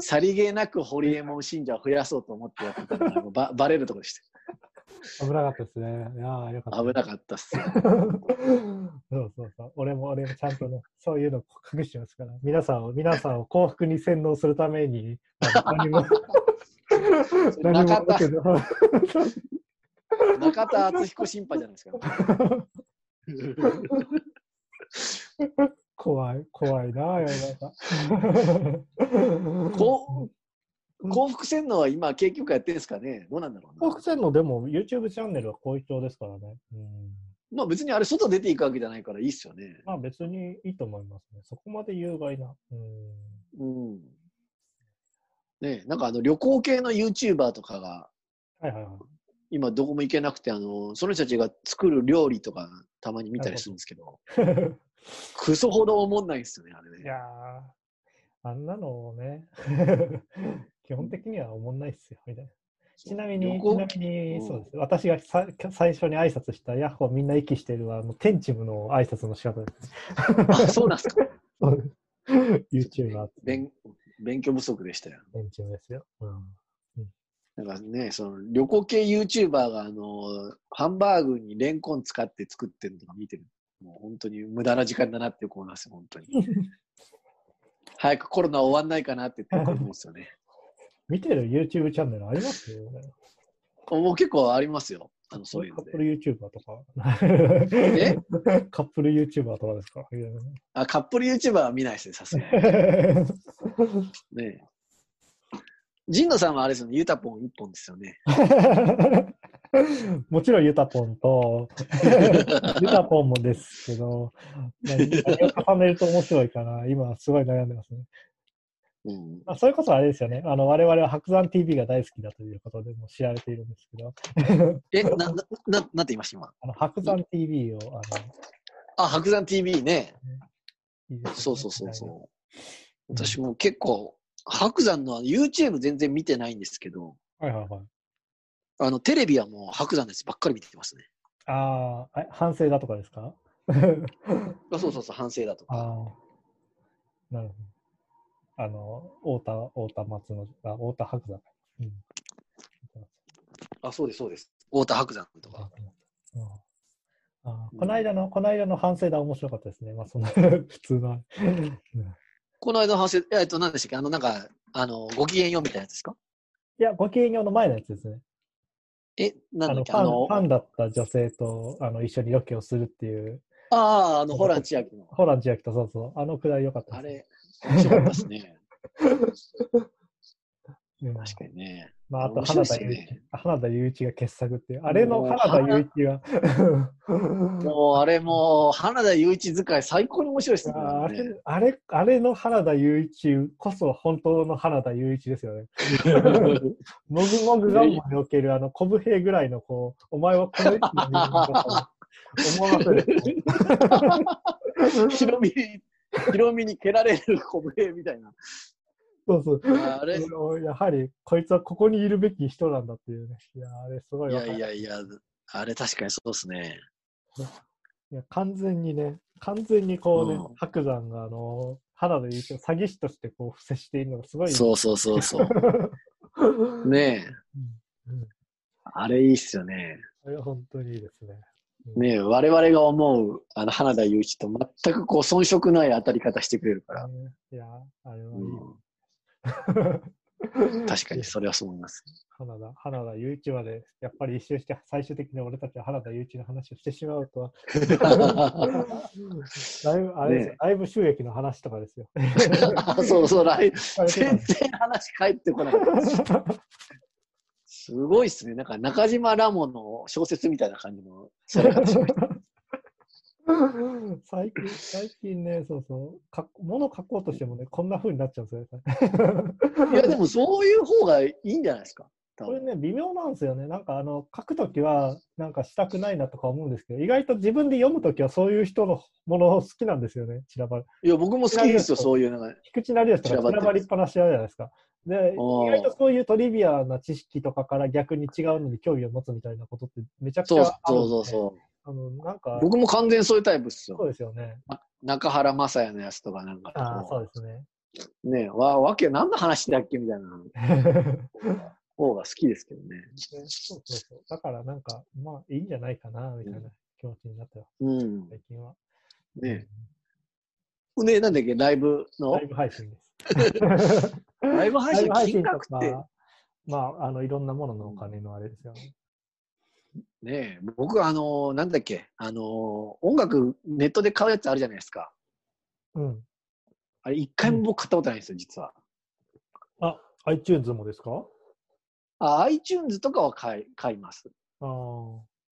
さりげなくホリエモン信者を増やそうと思ってやってたのがもうババレるところでし危なかったですね。いやーよかった。た。危なかったっすよ。そうそうそう。俺も、俺もちゃんとね、そういうのを隠してますから。皆さんを、皆さんを幸福に洗脳するために、何も、何も中田だけど中田敦彦審判じゃないですか。怖い、怖いな。こう幸福洗脳は今、結局やってるんですかね？どうなんだろうな幸福。洗脳でも YouTube チャンネルは好評ですからね。うん、まあ別にあれ、外出ていくわけじゃないからいいっすよね。まあ別にいいと思いますね。そこまで有害な。うん、うん。ねなんかあの旅行系の YouTuber とかが、はいはいはい。今どこも行けなくて、あの、その人たちが作る料理とかたまに見たりするんですけど、クソほど思んないんですよね、あれね。いやー、あんなのね、基本的には思んないっすよ、みたいな。ちなみに、ちなみに、うんそうです。私がさ最初に挨拶したヤッホーみんな息してるは、あのテンチムの挨拶の仕方です。あ、そうなんですか。YouTuber 勉勉強不足でしたよ。テンチムですよ。うんなんかね、その旅行系 YouTuber があの、ハンバーグにレンコン使って作ってるのとか見てる。もう本当に無駄な時間だなって思いますよ、本当に。早くコロナ終わんないかなって思うんですよね。見てる YouTube チャンネルあります？よね。もう結構ありますよ。あの、そういうカップ。ル YouTuber とか？え？カップル YouTuber とかですか？あ、カップル YouTuber は見ないですね、さすがに。ねえ。ジンノさんはあれですよね、ユタポン一本ですよね。もちろんユタポンと、ユタポンもですけど、何何を重ねると面白いかな、今すごい悩んでますね。うん。あそれこそあれですよね、あの我々は白山 TV が大好きだということでも知られているんですけど、え、な、な、ななんて言いました、今？あの白山 TV を、あの、あ、白山 TV ね。いいですよねそうそうそうそう。私も結構、白山の YouTube 全然見てないんですけど、はいはいはい。あの、テレビはもう白山ですばっかり見てますね。ああ、反省だとかですか？あそうそうそう、反省だとか。ああ、なるほど。あの、太田、太田松の、あ、太田白山。うん。あ、そうです、そうです。太田白山とか。うんあうんこの間の、この間の反省だ面白かったですね。まあ、その 普通の。うんこの間の反省、えっと、何でしたっけ？あの、なんか、あの、ご機嫌ようみたいなやつですか？いや、ご機嫌用の前のやつですね。え、なんだっけ？あのファンだった女性とあの一緒にロケをするっていう、ああ、あの、ホラン千秋の。ホラン千秋とそうそう、あのくらい良かった。あれ、面白かったですね。うん確かにね。まあ、あと花田雄一、ね、花田雄一が傑作っていう、あれの花田雄一が。もうあれも、花田雄一使い最高に面白いですね。あれ、あれ、あれの花田雄一こそ本当の花田雄一ですよね。もぐもぐがんまにおけるあの、コブ兵ぐらいのこう、お前はこの位置に思わせる。ヒロミ、ヒロミに蹴られるコブ兵みたいな。そうそう。あれやはり、こいつはここにいるべき人なんだっていうね。いや、あれすごい。いやいやいや、あれ確かにそうですね。いや、完全にね、完全にこうね、うん、白山があの、原田優一を詐欺師としてこう伏せしているのがすごい。そうそうそうそう。ねえ、うん、あれいいっすよね。あれ本当にいいですね。ねえ、我々が思う、あの、花田雄一と全くこう遜色ない当たり方してくれるから。いや、あれはいい。うん確かに、それはそう思います。花田、花田雄一まで、やっぱり一周して、最終的に俺たちは花田雄一の話をしてしまうとは。だいぶ、あれです、ね、ライブ収益の話とかですよ。そうそう、ライブ、全然話返ってこない。すごいっすね。なんか中島ラモの小説みたいな感じのされました。最近、最近ね、そうそう、か物書こうとしてもね、こんな風になっちゃうんですよ。いや、でもそういう方がいいんじゃないですか。これね、微妙なんですよね。なんか、あの、書くときは、なんかしたくないなとか思うんですけど、意外と自分で読むときはそういう人のもの好きなんですよね、散らばる。いや、僕も好きですよ、そういうのが。菊池成吉とか散らばりっぱなしじゃないですか。で、意外とそういうトリビアな知識とかから逆に違うのに興味を持つみたいなことってめちゃくちゃある、ね、そうそうそう。あの、なんか。僕も完全そういうタイプっすよ。そうですよね。中原雅也のやつとかなんか。ああ、そうですね。ねわ、わけ、何の話だっけみたいな 方が好きですけどね。そうそうそう。だからなんか、まあいいんじゃないかな、みたいな気持ちになったよ。うん。最近は。ねえ。ねなんだっけ、ライブの？ライブ配信です。ライブ配信金額って。まあ、あの、いろんなもののお金のあれですよね。ねえ、僕、あの、なんだっけ、あの、音楽ネットで買うやつあるじゃないですか。うん。あれ、一回も僕買ったことないんですよ、実は。あ、iTunes もですか？あ、iTunes とかは買い買います。あ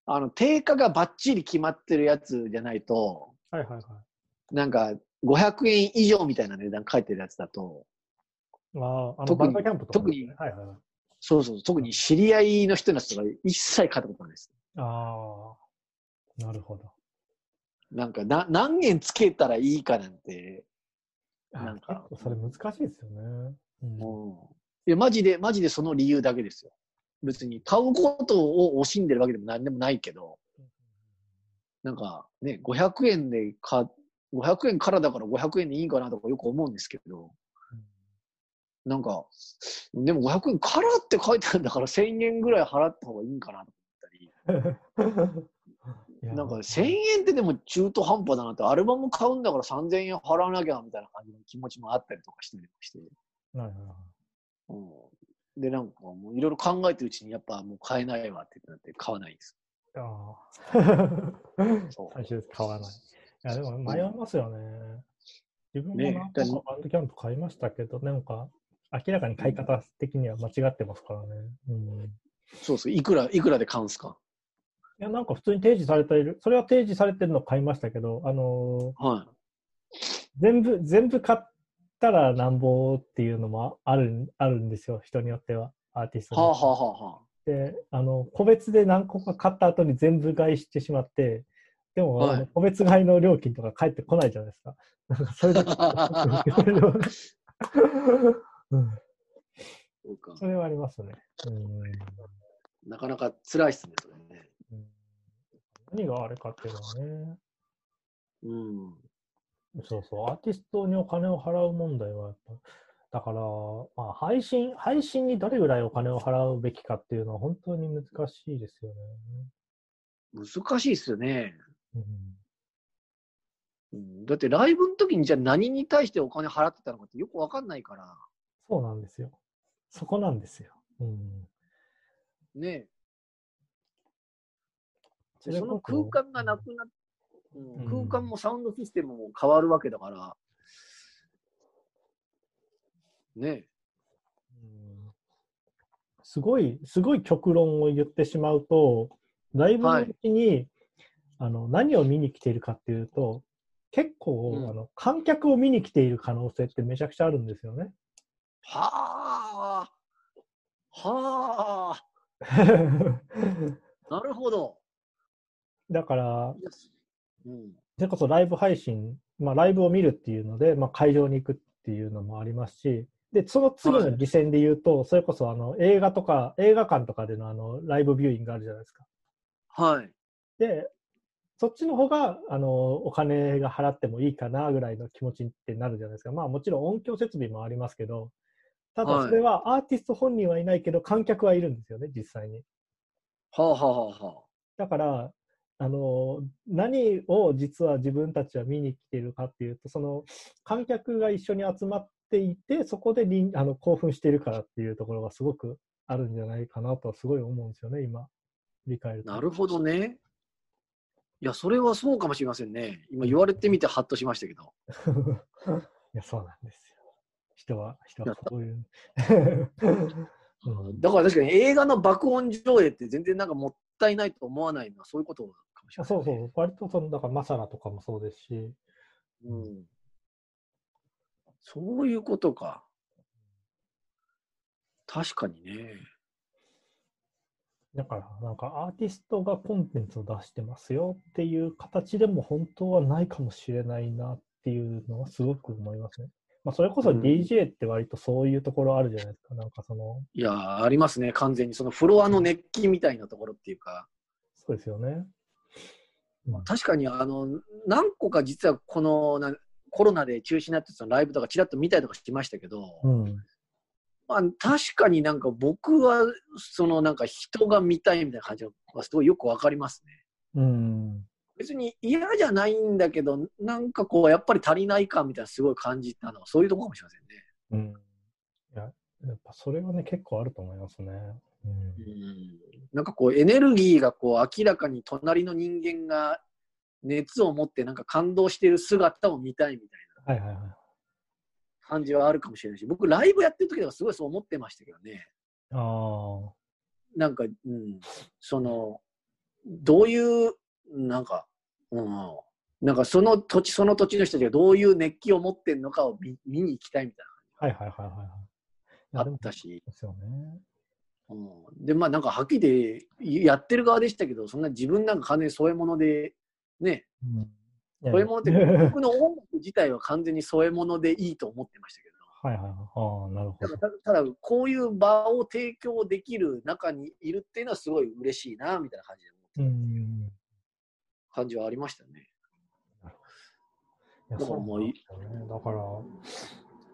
あの、定価がばっちり決まってるやつじゃないと、はいはいはい。なんか、500円以上みたいな値段書いてるやつだと、ああ、特に、特に、はいはい、そうそう、特に知り合いの人のやつとか一切買ったことないです。ああ、なるほど。なんかな、何円つけたらいいかなんて、なんか。それ難しいですよね。うん。いや、マジで、マジでその理由だけですよ。別に買うことを惜しんでるわけでも何でもないけど、なんかね、500円で買、500円からだから500円でいいかなとかよく思うんですけど、なんか、でも500円からって書いてあるんだから1000円ぐらい払った方がいいんかなと思ったり。なんか1000円ってでも中途半端だなって、アルバム買うんだから3000円払わなきゃみたいな感じの気持ちもあったりとかしたりして。で、なんかもういろいろ考えてるうちにやっぱもう買えないわってなって買わないです。ああ。最終買わない。いや、でも迷いますよね。自分も何個かバンドキャンプ買いましたけど、なんか明らかに買い方的には間違ってますからね。うん、そうそう、いくら、いくらで買うんすか？いや、なんか普通に提示されている、それは提示されてるの買いましたけど、あのー、はい。全部、全部買ったらなんぼっていうのもある、あるんですよ、人によっては、アーティストはあ、はあははあ、で、あの、個別で何個か買った後に全部買いしてしまって、でも、はい、個別買いの料金とか返ってこないじゃないですか。なんかそれだけ。うん。そうか。それはありますね。うん。なかなか辛いっすね、それね。うん、何があれかっていうのはね。うん。そうそう、アーティストにお金を払う問題はやっぱ、だから、まあ、配信、配信にどれぐらいお金を払うべきかっていうのは本当に難しいですよね。難しいですよね。うんうん、だってライブの時にじゃあ何に対してお金払ってたのかってよくわかんないから。そうなんですよ。そこなんですよ。うん、ねえ。その空間がなくなっ、うん、空間もサウンドシステムも変わるわけだから、ねえ。うん、すごい、すごい極論を言ってしまうと、ライブの時に、はい、あの何を見に来ているかっていうと、結構、うん、あの観客を見に来ている可能性ってめちゃくちゃあるんですよね。はあ。はあ。なるほど。だから、うん、それこそライブ配信、まあ、ライブを見るっていうので、まあ、会場に行くっていうのもありますし、で、その次の次戦で言うと、はい、それこそあの映画とか、映画館とかでのあのライブビューイングあるじゃないですか。はい。で、そっちの方が、あの、お金が払ってもいいかなぐらいの気持ちってなるじゃないですか。まあもちろん音響設備もありますけど、ただそれはアーティスト本人はいないけど、観客はいるんですよね、実際に。はあはあはあ。だから、あの、何を実は自分たちは見に来ているかっていうと、その観客が一緒に集まっていて、そこであの興奮しているからっていうところがすごくあるんじゃないかなとはすごい思うんですよね、今、振り返ると。なるほどね。いや、それはそうかもしれませんね。今言われてみてハッとしましたけど。いや、そうなんですよ。人は、人は そういう。だから確かに映画の爆音上映って全然なんかもったいないと思わないのはそういうことかもしれない、そうそう、割とその、だからマサラとかもそうですし。うん。そういうことか。確かにね。だから、なんかアーティストがコンテンツを出してますよっていう形でも本当はないかもしれないなっていうのはすごく思いますね。まあ、それこそ DJ って割とそういうところあるじゃないですか、なんかその。いや、ありますね、完全に。そのフロアの熱気みたいなところっていうか。そうですよね。まあ、確かに、あの、何個か実はこのなコロナで中止になってそのライブとかちらっと見たりとかしましたけど、うん、まあ、確かになんか僕は、そのなんか人が見たいみたいな感じはすごいよくわかりますね。うん別に嫌じゃないんだけど、なんかこう、やっぱり足りない感みたいなすごい感じたのは、そういうとこかもしれませんね。うん。いや、やっぱそれはね、結構あると思いますね。うん。うんなんかこう、エネルギーがこう、明らかに隣の人間が熱を持ってなんか感動してる姿を見たいみたいな。はいはいはい。感じはあるかもしれないし、僕、ライブやってる時はすごいそう思ってましたけどね。ああ。なんか、うん、その、どういう、なんか、うん、なんかその土地その土地の人たちがどういう熱気を持ってるのかを見見に行きたいみたいな。はいはいはいはい。あったし。ですよね。うん、で、まあなんかはっきりやってる側でしたけど、そんな自分なんか完全に添え物で、ね、うん、添え物って僕の音楽自体は完全に添え物でいいと思ってましたけど。はいはいはい。ああ、なるほど。ただ、こういう場を提供できる中にいるっていうのはすごい嬉しいな、みたいな感じで思って。うん感じはありましたね。だからもういい。だから、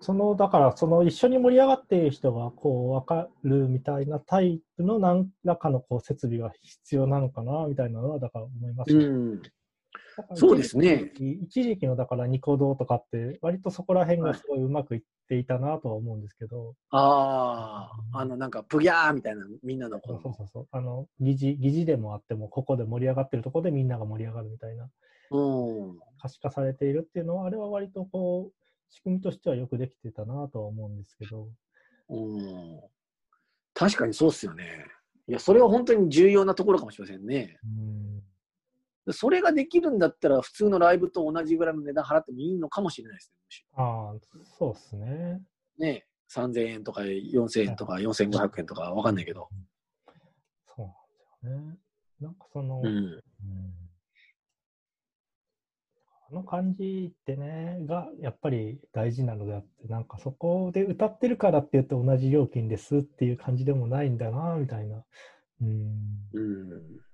その、だから、その一緒に盛り上がっている人がこう分かるみたいなタイプの何らかのこう設備が必要なのかなみたいなのは、だから思います、ね、うんそうですね。一時期のだからニコ動とかって、割とそこら辺がすごいうまくいっていたなとは思うんですけど。ああ、あのなんか、プギャーみたいな、みんなのそうそうそう。あの、疑似、疑似でもあっても、ここで盛り上がってるところでみんなが盛り上がるみたいな。うん。可視化されているっていうのは、あれは割とこう、仕組みとしてはよくできてたなとは思うんですけど。うん。確かにそうっすよね。いや、それは本当に重要なところかもしれませんね。うんそれができるんだったら、普通のライブと同じぐらいの値段払ってもいいのかもしれないですね。ああ、そうですね。ね3000円とか4000円とか4500円とかわかんないけど。そうなんですよね。なんかその、うん、うん、あの感じってね、がやっぱり大事なのであって、なんかそこで歌ってるからって言って同じ料金ですっていう感じでもないんだな、みたいな。うん。うん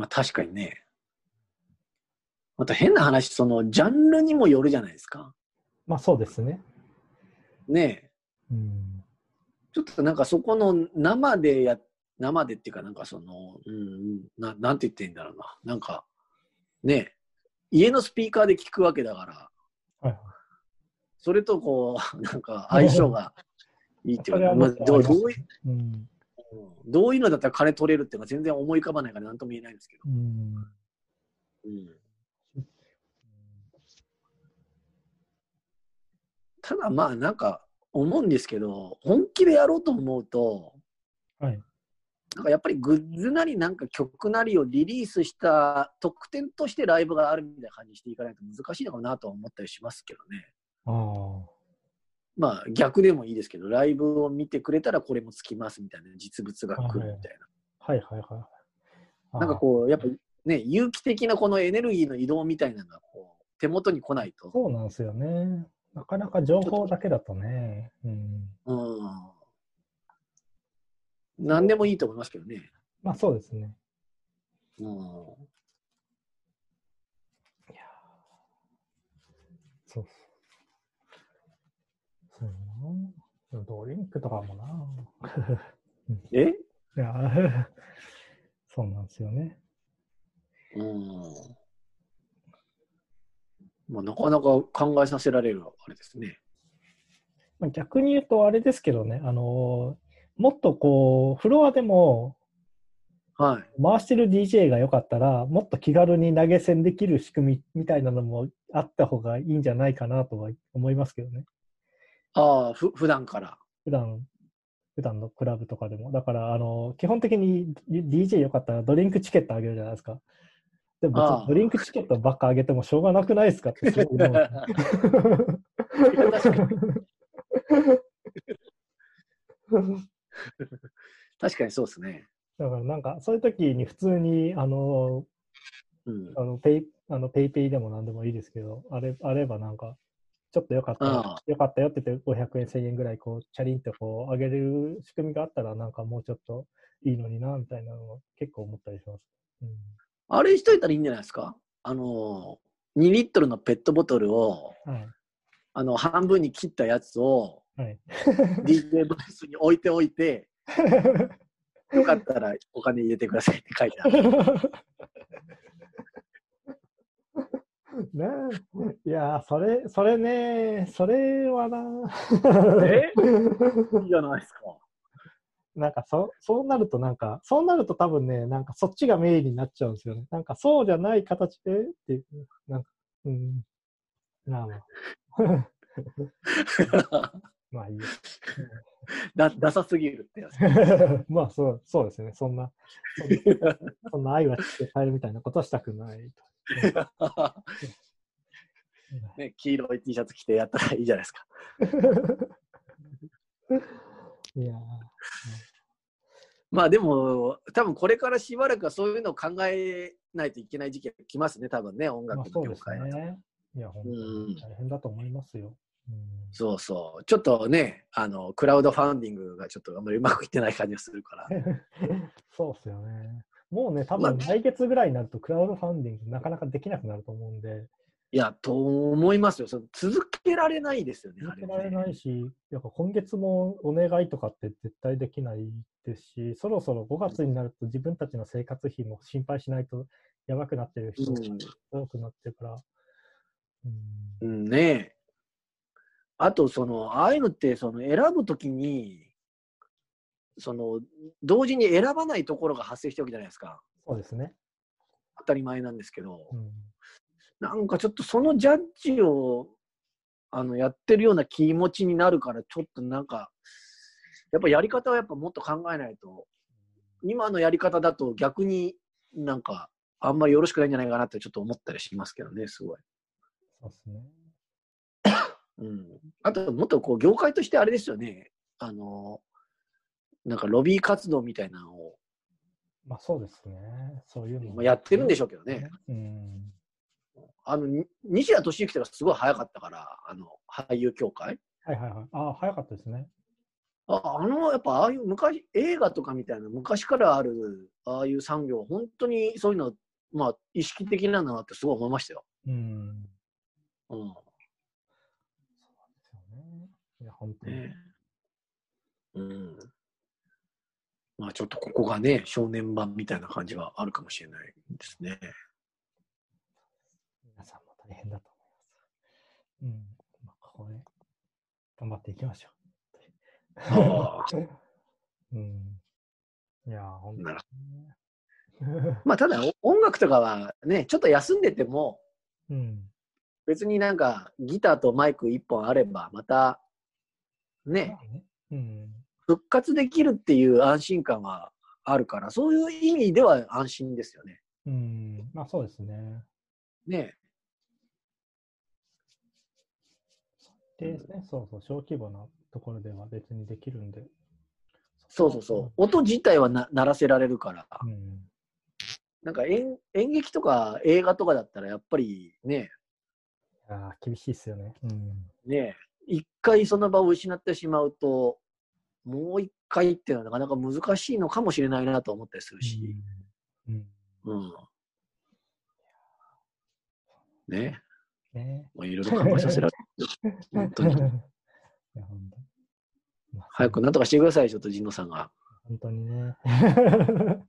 まあ確かにね。また変な話、そのジャンルにもよるじゃないですか。まあそうですね。ねえ。うん、ちょっとなんかそこの生でや、生でっていうかなんかその、うん、ななんて言っていいんだろうな。なんか、ねえ、家のスピーカーで聞くわけだから、はい、それとこう、なんか相性がいいっていうか、まあ、どういう、うんどういうのだったら金取れるっていうのは全然思い浮かばないから何とも言えないんですけど。うん。うん、ただまあなんか思うんですけど、本気でやろうと思うと、はい。なんかやっぱりグッズなりなんか曲なりをリリースした特典としてライブがあるみたいな感じにしていかないと難しいのかなとは思ったりしますけどね。ああ。まあ逆でもいいですけど、ライブを見てくれたらこれもつきますみたいな実物が来るみたいな。はいはいはいはい。なんかこう、やっぱね、有機的なこのエネルギーの移動みたいなのがこう手元に来ないと。そうなんですよね。なかなか情報だけだとね。うん。うん。何でもいいと思いますけどね。まあそうですね。うん。いやーそうそう。そうやな。ドリンクとかもな。え？いやー そうなんですよね。うん。まあ、なかなか考えさせられるあれですね。まあ逆に言うとあれですけどね、あのーもっとこう、フロアでもはい。回してる DJ が良かったら、もっと気軽に投げ銭できる仕組みみたいなのもあった方がいいんじゃないかなとは思いますけどね。ああ、ふ普段から。普段、普段のクラブとかでも。だから、あの、基本的に DJ よかったらドリンクチケットあげるじゃないですか。でもドリンクチケットばっかあげてもしょうがなくないですかってすごい思う 確かに確かにそうですね。だからなんか、そういう時に普通に、あの、うん。あのペイ、あの、ペイペイでも何でもいいですけど、あれ、あればなんか、ちょっとよかったよかったよって言って500円、1000円ぐらいこう、チャリンってこう、上げれる仕組みがあったら、なんかもうちょっといいのにな、みたいなのは結構思ったりします。うん。あれしといたらいいんじゃないですか？あの、2リットルのペットボトルを、はい。あの、半分に切ったやつを、はい。DJ ブースに置いておいて、よかったらお金入れてくださいって書いてある。ねえいやー、それ、それね、それはな。え？いいじゃないですか。なんかそ、そうなるとなんか、そうなると多分ね、なんかそっちがメインになっちゃうんですよね。なんかそうじゃない形でっていう、なんか、うん。まあまあ。まあいいや。だダサすぎるってやつ。まあそう、そうですね。そんな、そんなそんな愛はして帰るみたいなことはしたくないと。ね、黄色い T シャツ着てやったらいいじゃないですか。いやーまあでも、多分これからしばらくはそういうのを考えないといけない時期が来ますね、多分ね、音楽の業界は。ね。いや、本当に大変だと思いますよ。うんそうそう。ちょっとね、あの、クラウドファンディングがちょっとあんまりうまくいってない感じがするから。そうですよね。もうね、多まあ分来月ぐらいになるとクラウドファンディングなかなかできなくなると思うんで、いや、と思いますよ。その続けられないですよね、続けられね。ないし、やっぱ今月もお願いとかって絶対できないですし、そろそろ5月になると自分たちの生活費も心配しないとやばくなってる人うん多くなってるから。うんうんねあと、その、ああいうのって、その、選ぶときに、その、同時に選ばないところが発生しておくじゃないですか。そうですね。当たり前なんですけど、うんなんかちょっとそのジャッジを、あの、やってるような気持ちになるから、ちょっとなんか、やっぱやり方はやっぱもっと考えないと、今のやり方だと逆になんか、あんまりよろしくないんじゃないかなってちょっと思ったりしますけどね、すごい。そうですね。うん。あと、もっとこう、業界としてあれですよね。あの、なんかロビー活動みたいなのを、まあそうですね。そういうのもまあやってるんでしょうけどね。うん。あの、に西田敏行とかすごい早かったから、あの、俳優協会。はいはいはい。ああ、早かったですね。ああの、やっぱああいう昔、映画とかみたいな昔からある、ああいう産業、本当にそういうの、まあ、意識的なんだなってすごい思いましたよ。うん。うん。そうですよね。いや、本当に。ねうん。まあ、ちょっとここがね、少年版みたいな感じはあるかもしれないですね。皆さんも大変だと思います。うん。まあ、ここで頑張っていきましょ。う。うん。いやー、本当になるね。まあ、ただ、お音楽とかはね、ちょっと休んでても、うん。別になんかギターとマイク一本あれば、また、ねうん。復活できるっていう安心感はあるから、そういう意味では安心ですよね。うん、まあそうですね。ねでね、そうそう、小規模なところでは別にできるんで。そうそうそう。音自体はな鳴らせられるから、うん。なんか演演劇とか映画とかだったらやっぱりね、いやー厳しいっすよね。うん。ね一回その場を失ってしまうと、もう一回っていうのはなかなか難しいのかもしれないなと思ったりするし。うん。うん。ねねもういろいろ考えさせられる。本当に。いや本当まあ早くなんとかしてください、ちょっと神野さんが。本当にね。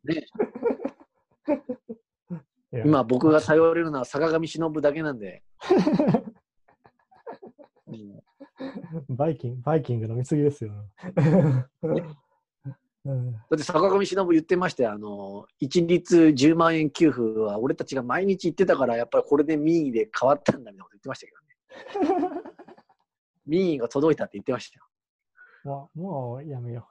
ね 今僕が頼れるのは坂上忍だけなんで。うんバイキング、バイキングの見過ぎですよ。うん、だって坂上忍言ってましたよ。あの、一律10万円給付は俺たちが毎日言ってたから、やっぱりこれで民意で変わったんだみたいなこと言ってましたけどね。民意が届いたって言ってましたよ。もうもうやめよ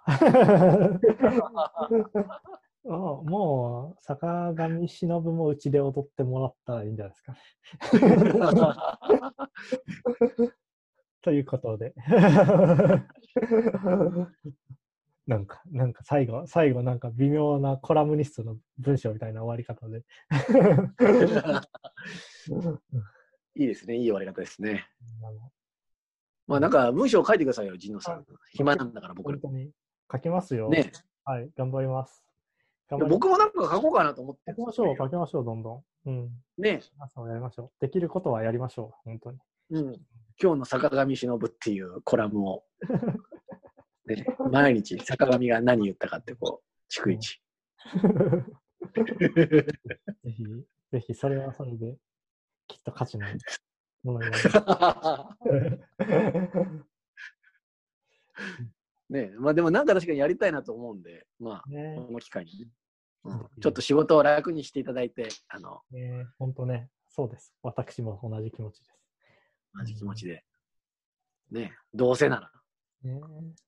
う。もうもう坂上忍もうちで踊ってもらったらいいんじゃないですか。ということで。なんか、なんか最後、最後なんか微妙なコラムニストの文章みたいな終わり方で。いいですね。いい終わり方ですね。まあなんか文章を書いてくださいよ、神野さん。暇なんだから僕ら本。当に書きますよ。ね。はい、頑張ります。僕もなんか書こうかなと思って書きましょう、書きましょう、どんどん。うん。ね。皆さんもやりましょう。できることはやりましょう、本当に。うん。今日の坂上忍っていうコラムを、ね、毎日坂上が何言ったかってこう、逐一。ぜひ、ぜひ、それはそれで、きっと価値のものになり ねまあでもなんか確かにやりたいなと思うんで、まあ。ねこの機会にね、うん、ちょっと仕事を楽にしていただいて、あの、ね本当ね、そうです。私も同じ気持ちです。同じ気持ちで。ねどうせなら。ね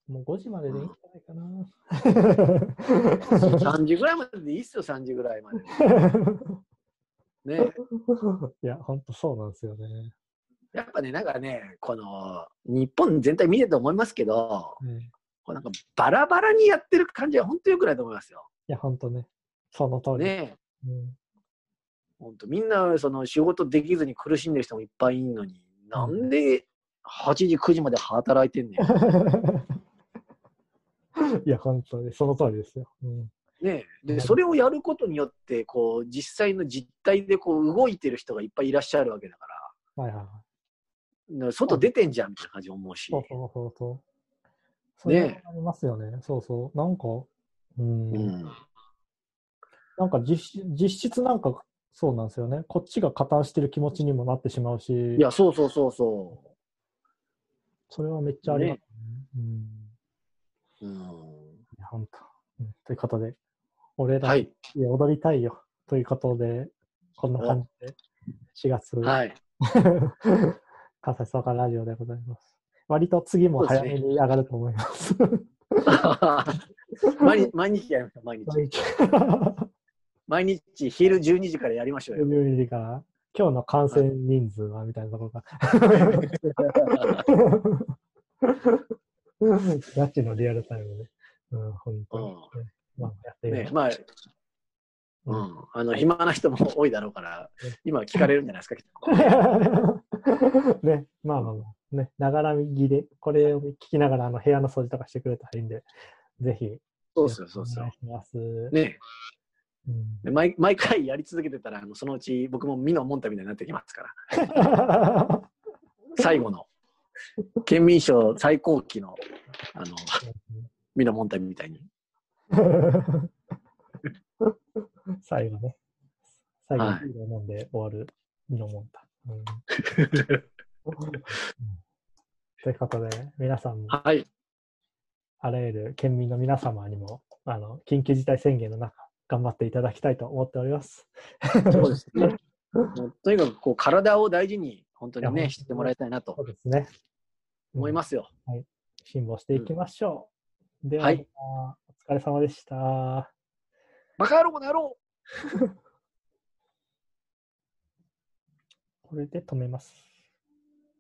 もう5時まででいいんじゃないかな。3時ぐらいまででいいっすよ、3時ぐらいまで。ねいや、本当そうなんですよね。やっぱね、なんかね、この、日本全体見てて思いますけど、ねこうなんかバラバラにやってる感じは本当よくないと思いますよ。いや、本当ね、その通り。ねうん本当みんなその仕事できずに苦しんでる人もいっぱいいるのに、なんで8時、9時まで働いてんねん。いや、本当にその通りですよ。うんねで、それをやることによって、こう、実際の実態でこう動いてる人がいっぱいいらっしゃるわけだから、はいはいはい。外出てんじゃんみたいな感じ思うし。そうそうそうそう。それはありますよね。そうそう。なんか、うん。うん。なんか実実質なんかそうなんですよね。こっちが加担してる気持ちにもなってしまうし、いや、そうそうそうそそれはめっちゃありますね。うん。う。うん。本当、うん。ということで、俺ら、はい。いや踊りたいよ。ということで、こんな感じで、4月、はい。関西総合ラジオでございます。割と次も早めに上がると思います。毎日、毎日やりましょう、毎日。毎日毎日、昼12時からやりましょうよ。12時から、今日の感染人数はみたいなところが。ガチのリアルタイムで。うん、本当に。まあ、やってみまね、しょまあ、ううん、あの、暇な人も多いだろうから、今聞かれるんじゃないですか、きっとね、まあまあまあ、ね、ながら見で、これを聞きながらあの部屋の掃除とかしてくれたらいいんで、ぜひ、そうっすよ、そうっすよ。ね、うんで毎毎回やり続けてたら、あのそのうち僕もミノモンタみたいになってきますから、最後の、県民賞最高期の、あの、ミノモンタみたいに。最後ね。最後はいビールを飲んで終わるのもんだ。うん ということで、皆さんも、はい。あらゆる県民の皆様にも、あの、緊急事態宣言の中、頑張っていただきたいと思っております。そうですね。とにかくこう体を大事に本当にね、してもらいたいなとそうですね。思いますよ。辛抱していきましょう。では、はいお疲れ様でした。バカ野郎この野郎 これで止めます。